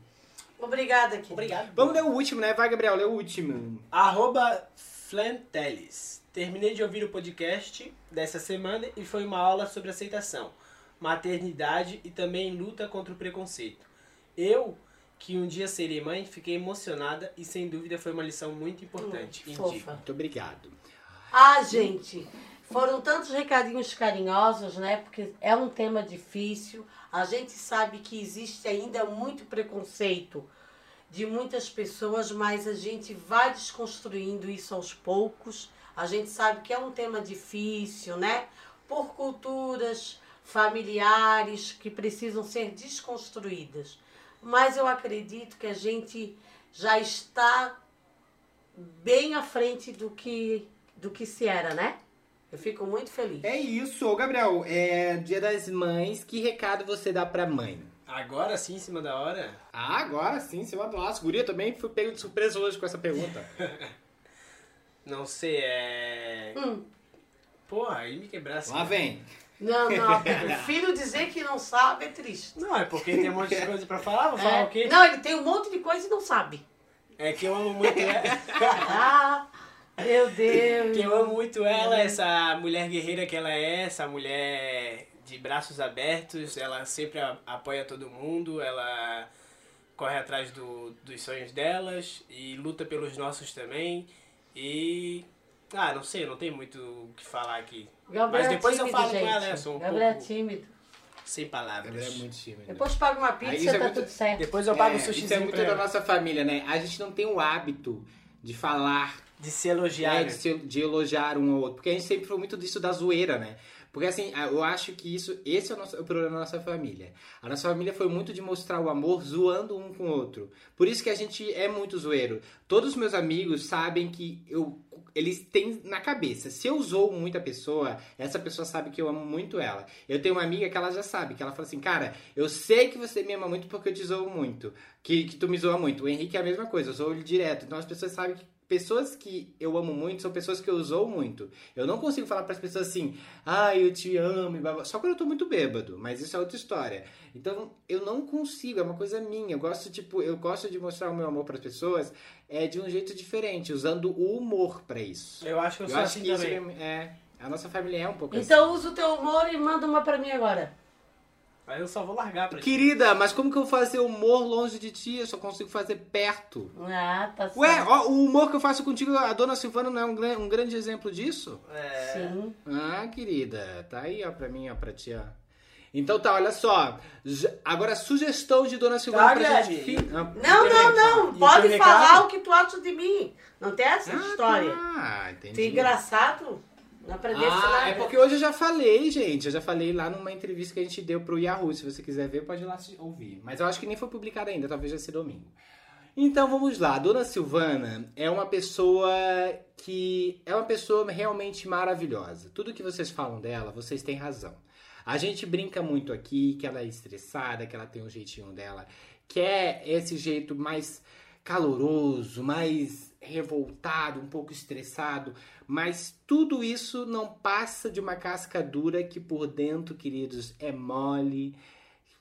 E: Obrigada, querido.
D: Obrigado.
C: Vamos ler o último, né? Vai, Gabriel, lê o último.
D: Arroba Flanteles. Terminei de ouvir o podcast dessa semana e foi uma aula sobre aceitação, maternidade e também luta contra o preconceito. Eu, que um dia serei mãe, fiquei emocionada e sem dúvida foi uma lição muito importante.
E: Hum,
D: Indico.
E: fofa.
C: Muito obrigado.
E: Ah, gente, foram tantos recadinhos carinhosos, né? Porque é um tema difícil. A gente sabe que existe ainda muito preconceito de muitas pessoas, mas a gente vai desconstruindo isso aos poucos. A gente sabe que é um tema difícil, né? Por culturas familiares que precisam ser desconstruídas. Mas eu acredito que a gente já está bem à frente do que do que se era, né? Eu fico muito feliz.
C: É isso, ô Gabriel. É dia das mães. Que recado você dá pra mãe?
D: Agora sim, em cima da hora,
C: Ah, agora sim, você vai do laço. Guria também fui pego de surpresa hoje com essa pergunta.
D: não sei, é.
E: Hum.
D: Porra, aí me quebrasse.
C: Lá vem.
E: Não, não. O filho dizer que não sabe é triste.
D: Não, é porque tem um monte de coisa pra falar, vou falar
E: É.
D: o quê?
E: Não, ele tem um monte de coisa e não sabe.
D: É que eu amo muito.
E: Ah, meu Deus.
D: que eu amo muito ela, essa mulher guerreira que ela é, essa mulher de braços abertos, ela sempre apoia todo mundo, ela corre atrás do, dos sonhos delas e luta pelos nossos também. E. Ah, não sei, não tem muito o que falar aqui.
E: Gabriel
D: Mas depois
E: é
D: eu
E: tímido,
D: falo com
E: gente.
D: ela, né? Eu sou um
E: Gabriel é
D: pouco
E: tímido.
D: sem palavras.
C: Gabriel é muito tímido.
E: Depois paga uma pizza e
C: é
E: tá
C: muito-
E: tudo certo.
D: Depois eu pago
C: É,
D: o sushizinho
C: Isso é muito da
D: ela.
C: nossa família, né? A gente não tem o hábito de falar,
D: De se elogiar.
C: né,
D: né?
C: de, se- de elogiar um ao outro. Porque a gente sempre foi muito disso da zoeira, né? Porque assim, eu acho que isso, esse é o, nosso, o problema da nossa família. A nossa família foi muito de mostrar o amor zoando um com o outro. Por isso que a gente é muito zoeiro. Todos os meus amigos sabem que eu eles têm na cabeça. Se eu zoo muito a pessoa, essa pessoa sabe que eu amo muito ela. Eu tenho uma amiga que ela já sabe, que ela fala assim, cara, eu sei que você me ama muito porque eu te zoo muito. Que, que tu me zoa muito. O Henrique é a mesma coisa, eu zoo ele direto. Então as pessoas sabem que pessoas que eu amo muito são pessoas que eu usou muito. Eu não consigo falar para as pessoas assim, ah, eu te amo, e blá, blá", só quando eu tô muito bêbado, mas isso é outra história. Então, eu não consigo, é uma coisa minha. Eu gosto, tipo, eu gosto de mostrar o meu amor para as pessoas é de um jeito diferente, usando o humor para isso.
D: Eu acho que eu,
C: Eu
D: sou
C: acho
D: assim
C: que isso
D: também.
C: é, é- a nossa família é um pouco assim.
E: Então usa o teu humor e manda uma pra mim agora.
D: Aí eu só vou largar pra ti.
C: Querida, mas como que eu vou fazer humor longe de ti? Eu só consigo fazer perto.
E: Ah, tá certo.
C: Ué, ó, o humor que eu faço contigo, a dona Silvana não é um, um grande exemplo disso?
D: É,
E: Sim.
C: Ah, querida, tá aí, ó, pra mim, ó, pra ti, ó. Então tá, olha só. Agora, sugestão de dona Silvana
D: Tá,
C: pra gente. Ah,
E: Não, não, não. Pode falar o que tu acha de mim. Não tem essa história.
C: Ah,
E: é
C: entendi.
E: engraçado. Não aprendesse
C: Ah,
E: nada.
C: é porque hoje eu já falei, gente. Eu já falei lá numa entrevista que a gente deu pro Yahoo. Se você quiser ver, pode ir lá ouvir. Mas eu acho que nem foi publicado ainda, talvez já seja domingo. Então vamos lá. Dona Silvana é uma pessoa que é uma pessoa realmente maravilhosa. Tudo que vocês falam dela, vocês têm razão. A gente brinca muito aqui que ela é estressada, que ela tem um jeitinho dela, que é esse jeito mais caloroso, mais revoltado, um pouco estressado, mas tudo isso não passa de uma casca dura que por dentro, queridos, é mole.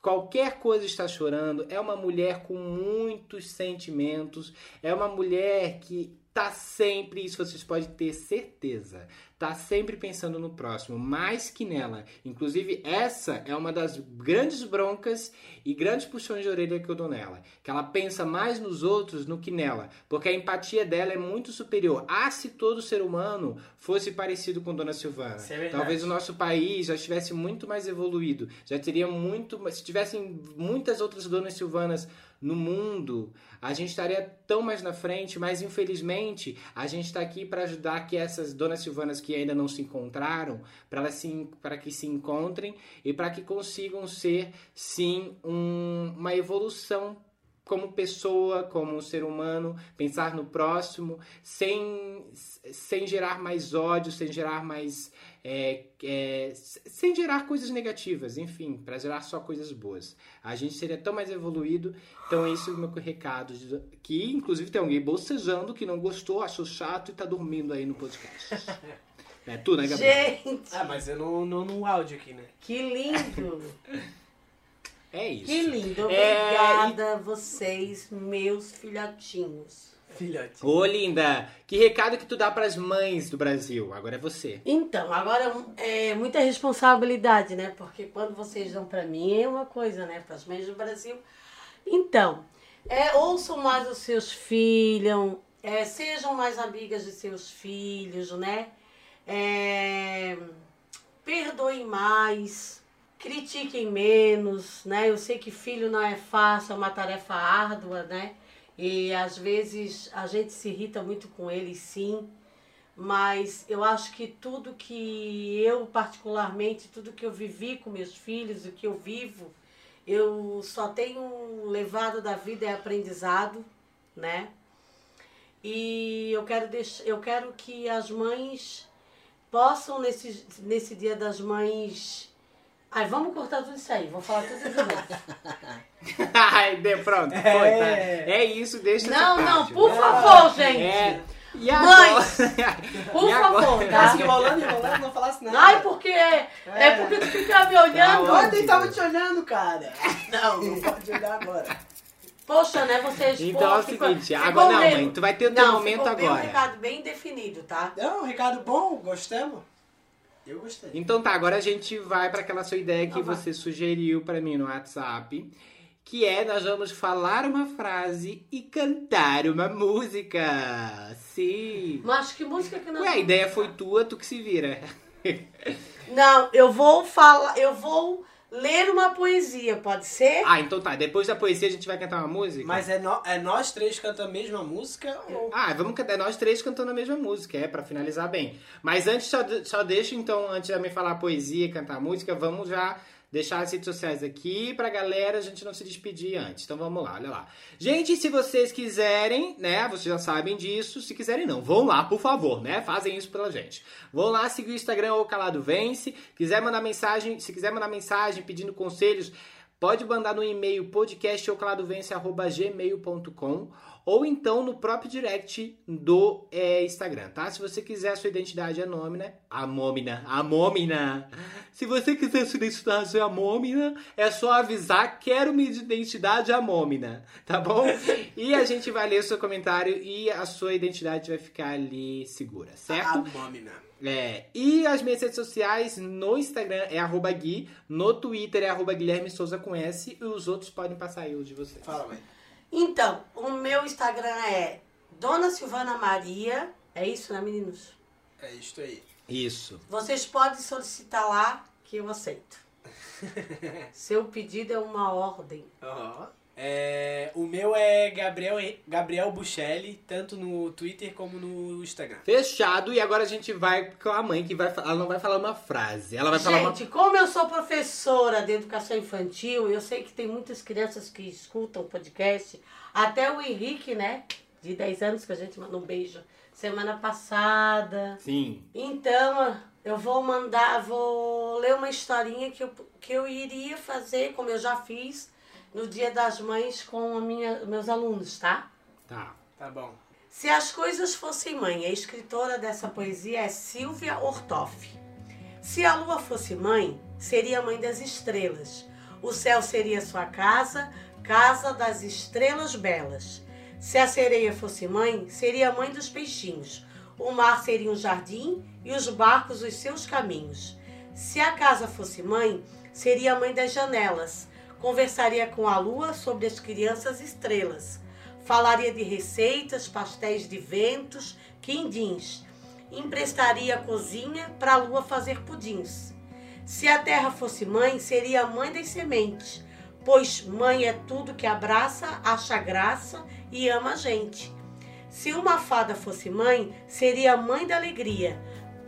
C: Qualquer coisa está chorando. É uma mulher com muitos sentimentos. É uma mulher que tá sempre, isso vocês podem ter certeza, tá sempre pensando no próximo, mais que nela. Inclusive, essa é uma das grandes broncas e grandes puxões de orelha que eu dou nela. Que ela pensa mais nos outros do que nela. Porque a empatia dela é muito superior. Ah, se todo ser humano fosse parecido com Dona Silvana.
D: É.
C: Talvez o nosso país já estivesse muito mais evoluído. Já teria muito. Se tivessem muitas outras Donas Silvanas no mundo, a gente estaria tão mais na frente, mas infelizmente a gente está aqui para ajudar que essas Donas Silvanas que ainda não se encontraram, para para que se encontrem e para que consigam ser sim um- uma evolução como pessoa, como um ser humano, pensar no próximo, sem, sem gerar mais ódio, sem gerar mais. É, é, sem gerar coisas negativas, enfim, para gerar só coisas boas. A gente seria tão mais evoluído. Então, esse é o meu recado. de- Que, inclusive, tem alguém bocejando que não gostou, achou chato e tá dormindo aí no podcast. É tu, né, Gabriel?
E: Gente,
D: Ah, mas eu não, não no áudio aqui, né?
E: que lindo.
C: É isso.
E: Que lindo.
C: É,
E: Obrigada a vocês, meus filhotinhos.
D: Filhote.
C: Ô, linda, que recado que tu dá pras mães do Brasil? Agora é você.
E: Então, agora é muita responsabilidade, né? Porque quando vocês dão pra mim é uma coisa, né? Para as mães do Brasil. Então, é, ouçam mais os seus filhos, é, sejam mais amigas de seus filhos, né? É, perdoem mais, critiquem menos, né? Eu sei que filho não é fácil, é uma tarefa árdua, né? E às vezes a gente se irrita muito com eles, sim mas eu acho que tudo que eu particularmente, tudo que eu vivi com meus filhos, o que eu vivo, eu só tenho levado da vida é aprendizado, né? E eu quero deixar, eu quero que as mães possam nesse nesse Dia das Mães Ai, vamos cortar tudo isso aí, vou falar tudo de novo.
C: Ai, de, pronto, foi, tá? É isso, deixa
E: Não, não, por
C: né?
E: favor, gente.
C: É. E
E: Mães,
C: agora?
E: Por
C: E agora?
E: favor,
D: Tá
E: tá?
D: enrolando, enrolando, não falasse nada.
E: Ai, porque é, é porque tu fica me olhando.
C: Tá
D: Ontem tava te olhando, cara. Não, não pode olhar agora.
E: Poxa, né, vocês...
C: Então é o seguinte,
E: ficou
C: agora não, mãe, tu vai ter o teu
E: não,
C: momento
E: ficou bem um
C: agora.
E: recado bem definido, tá?
D: Não, um recado bom, gostamos. Eu gostei.
C: Então tá, agora a gente vai para aquela sua ideia que
E: vai.
C: você sugeriu para mim no WhatsApp, que é nós vamos falar uma frase e cantar uma música. Sim.
E: Mas que música que nós
C: Ué, a ideia foi tua, tu que se vira.
E: Não, eu vou falar, eu vou ler uma poesia, pode ser?
C: Ah, então tá, depois da poesia a gente vai cantar uma música?
D: Mas é, no- é nós três cantando a mesma música ou...
C: Ah, vamos cantar nós três cantando a mesma música, é, pra finalizar bem. Mas antes, só, só deixa então, antes de me falar poesia e cantar música, vamos já deixar as redes sociais aqui pra galera a gente não se despedir antes. Então vamos lá, olha lá. Gente, se vocês quiserem, né, vocês já sabem disso, se quiserem não, vão lá, por favor, né, fazem isso pela gente. Vão lá, seguir o Instagram ou Calado Vence, quiser mandar mensagem, se quiser mandar mensagem pedindo conselhos, Pode mandar no e-mail podcastocladovence.gmail.com ou então no próprio direct do é, Instagram, tá? Se você quiser a sua identidade anônima, amômina, amômina. Se você quiser a sua identidade amômina, é só avisar quero minha identidade amômina, tá bom? E a gente vai ler o seu comentário e a sua identidade vai ficar ali segura, certo?
D: Abómina.
C: É, e as minhas redes sociais no Instagram é arroba Gui, no Twitter é arroba Guilherme Souza com S e os outros podem passar aí o de vocês.
D: Fala, mãe.
E: Então, o meu Instagram é Dona Silvana Maria. É isso, né, meninos?
D: É isto aí.
C: Isso.
E: Vocês podem solicitar lá que eu aceito. Seu pedido é uma ordem.
D: Ó. É, o meu é Gabriel, Gabriel Buchelli, tanto no Twitter como no Instagram.
C: Fechado, e agora a gente vai com a mãe que vai ela não vai falar uma frase, ela vai falar uma
E: Gente, como eu sou professora de educação infantil, eu sei que tem muitas crianças que escutam o podcast. Até o Henrique, né? De 10 anos, que a gente mandou um beijo semana passada.
C: Sim.
E: Então, eu vou mandar, vou ler uma historinha que eu, que eu iria fazer, como eu já fiz, no Dia das Mães com a minha, meus alunos, tá?
C: Tá.
D: Tá bom.
E: Se as coisas fossem mãe, a escritora dessa poesia é Silvia Ortoff. Se a lua fosse mãe, seria a mãe das estrelas. O céu seria sua casa, casa das estrelas belas. Se a sereia fosse mãe, seria a mãe dos peixinhos. O mar seria um jardim e os barcos os seus caminhos. Se a casa fosse mãe, seria a mãe das janelas. Conversaria com a lua sobre as crianças estrelas. Falaria de receitas, pastéis de ventos, quindins. Emprestaria a cozinha para a lua fazer pudins. Se a terra fosse mãe, seria a mãe das sementes, pois mãe é tudo que abraça, acha graça e ama a gente. Se uma fada fosse mãe, seria a mãe da alegria.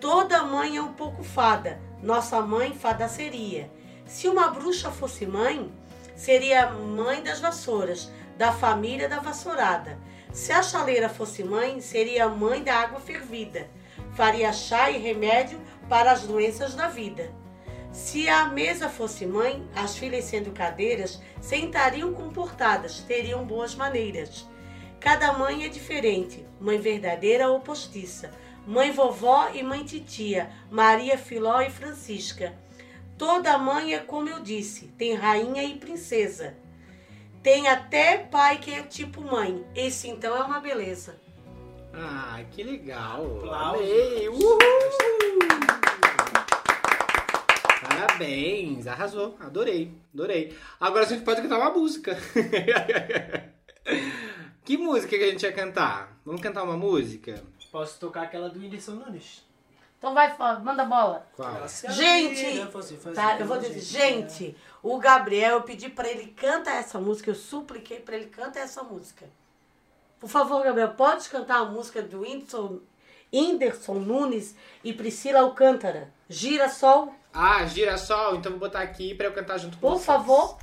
E: Toda mãe é um pouco fada, nossa mãe fada seria. Se uma bruxa fosse mãe, seria a mãe das vassouras, da família da vassourada. Se a chaleira fosse mãe, seria a mãe da água fervida. Faria chá e remédio para as doenças da vida. Se a mesa fosse mãe, as filhas sendo cadeiras, sentariam comportadas, teriam boas maneiras. Cada mãe é diferente, mãe verdadeira ou postiça, mãe vovó e mãe titia, Maria, Filó e Francisca. Toda mãe é como eu disse, tem rainha e princesa. Tem até pai que é tipo mãe. Esse então é uma beleza.
C: Ah, que legal.
D: Aplausos.
C: Amei. Uhul. Parabéns, arrasou. Adorei, adorei. Agora a gente pode cantar uma música. que música que a gente ia cantar? Vamos cantar uma música?
D: Posso tocar aquela do Whindersson Nunes?
E: Então vai, manda bola.
D: A
E: Gente,
D: fazer
E: Tá, eu vou dizer,
D: quer.
E: gente, o Gabriel, eu pedi pra ele cantar essa música, eu supliquei pra ele cantar essa música. Por favor, Gabriel, pode cantar a música do Whindersson, Whindersson Nunes e Priscila Alcântara? Girassol,
C: Ah, girassol, então vou botar aqui pra eu cantar junto com
E: por
C: vocês.
E: favor.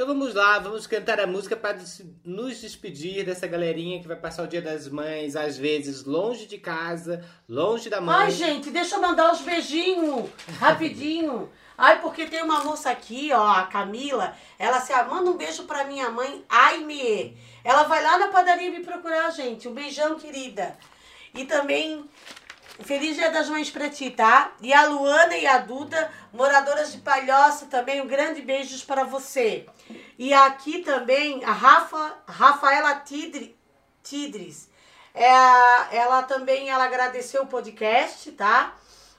C: Então vamos lá, vamos cantar a música para nos despedir dessa galerinha que vai passar o Dia das Mães, às vezes longe de casa, longe da mãe.
E: Ai, gente, deixa eu mandar uns beijinhos, rapidinho. Ai, porque tem uma moça aqui, ó, a Camila, ela se ah, manda um beijo pra minha mãe, Aimee. Ela vai lá na padaria me procurar, gente. Um beijão, querida. E também, feliz Dia das Mães pra ti, tá? E a Luana e a Duda, moradoras de Palhoça, também um grande beijos para você. E aqui também, a Rafa, Rafaela Tidri, Tidris. É, ela também ela agradeceu o podcast, tá?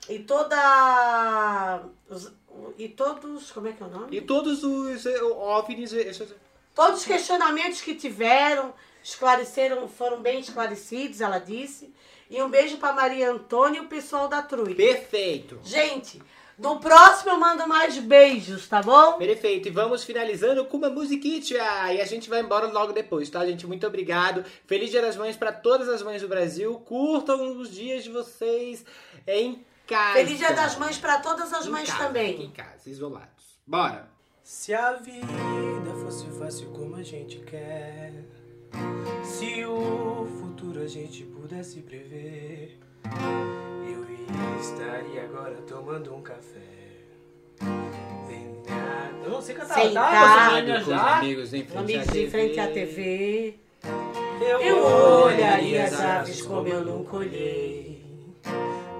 E: E toda. os- e todos. Como é que é o nome?
C: E todos os eh, OVNIs... eh,
E: Todos os questionamentos que tiveram, esclareceram, foram bem esclarecidos, ela disse. E um beijo pra Maria Antônia e o pessoal da Trui.
C: Perfeito.
E: Gente, no próximo eu mando mais beijos, tá bom?
C: Perfeito, e vamos finalizando com uma musiquinha e a gente vai embora logo depois, tá, gente? Muito obrigado. Feliz Dia das Mães para todas as mães do Brasil. Curtam os dias de vocês em casa.
E: Feliz Dia das Mães pra todas as
C: Em
E: mães
C: casa,
E: também.
C: fiquem Em casa, isolados. Bora.
D: Se a vida fosse fácil como a gente quer, se o futuro a gente pudesse prever, eu estaria agora tomando um café. Deitado. Eu não sei cantar,
E: Sentado.
D: tá?
C: Com os amigos em frente
E: Amigos
C: à
E: em frente à
C: TV.
E: TV. Eu olharia as aves como eu nunca olhei.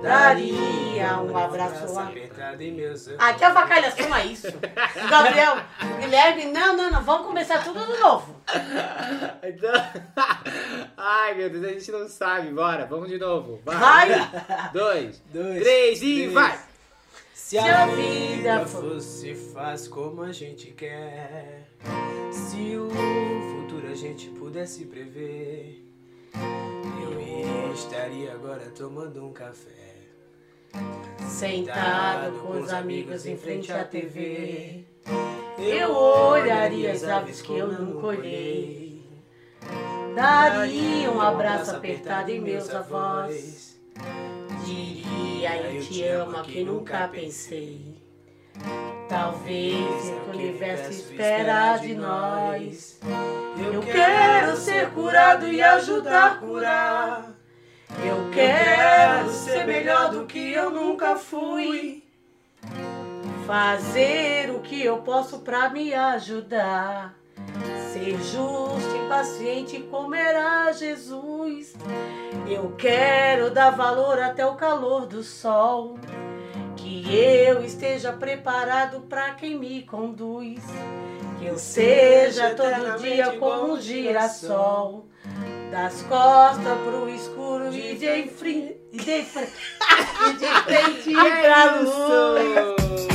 E: Daria um abraço lá.
D: apertado em meus
E: Aqui a avacalhação é isso. O Gabriel, o Guilherme, não, não, não, vamos começar tudo de novo.
C: Então... Ai, meu Deus, a gente não sabe. Bora, vamos de novo.
E: Vai!
C: Dois,
D: Dois,
C: três e
D: três.
C: vai!
D: Se
E: a vida
D: fosse faz como a gente quer, se o futuro a gente pudesse prever, eu estaria agora tomando um café.
E: Sentado com os amigos em frente à TV. Eu olharia as aves que eu nunca olhei. Daria um abraço apertado em meus avós. Diria eu te amo a quem nunca pensei. Talvez o universo espera de nós. Eu quero ser curado e ajudar a curar. Eu quero ser melhor do que eu nunca fui. Fazer o que eu posso pra me ajudar. Ser justo e paciente como era Jesus. Eu quero dar valor até o calor do sol. Que eu esteja preparado pra quem me conduz. Que eu seja todo dia como um girassol. Das costas pro escuro e de frente, e de frente, e de frente pra luz.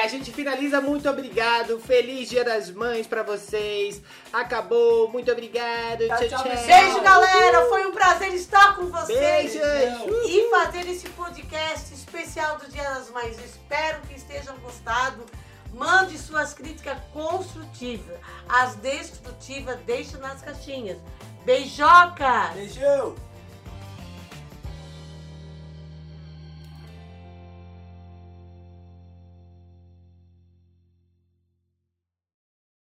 C: A gente finaliza, muito obrigado. Feliz Dia das Mães pra vocês. Acabou, muito obrigado. Tchau,
D: Tchau,
C: tchau.
D: tchau,
E: Beijo, galera. Foi um prazer estar com vocês.
C: Beijos.
E: E fazer esse podcast especial do Dia das Mães. Espero que estejam gostado. Mande suas críticas construtivas. As destrutivas, deixe nas caixinhas. Beijoca!
D: Beijão!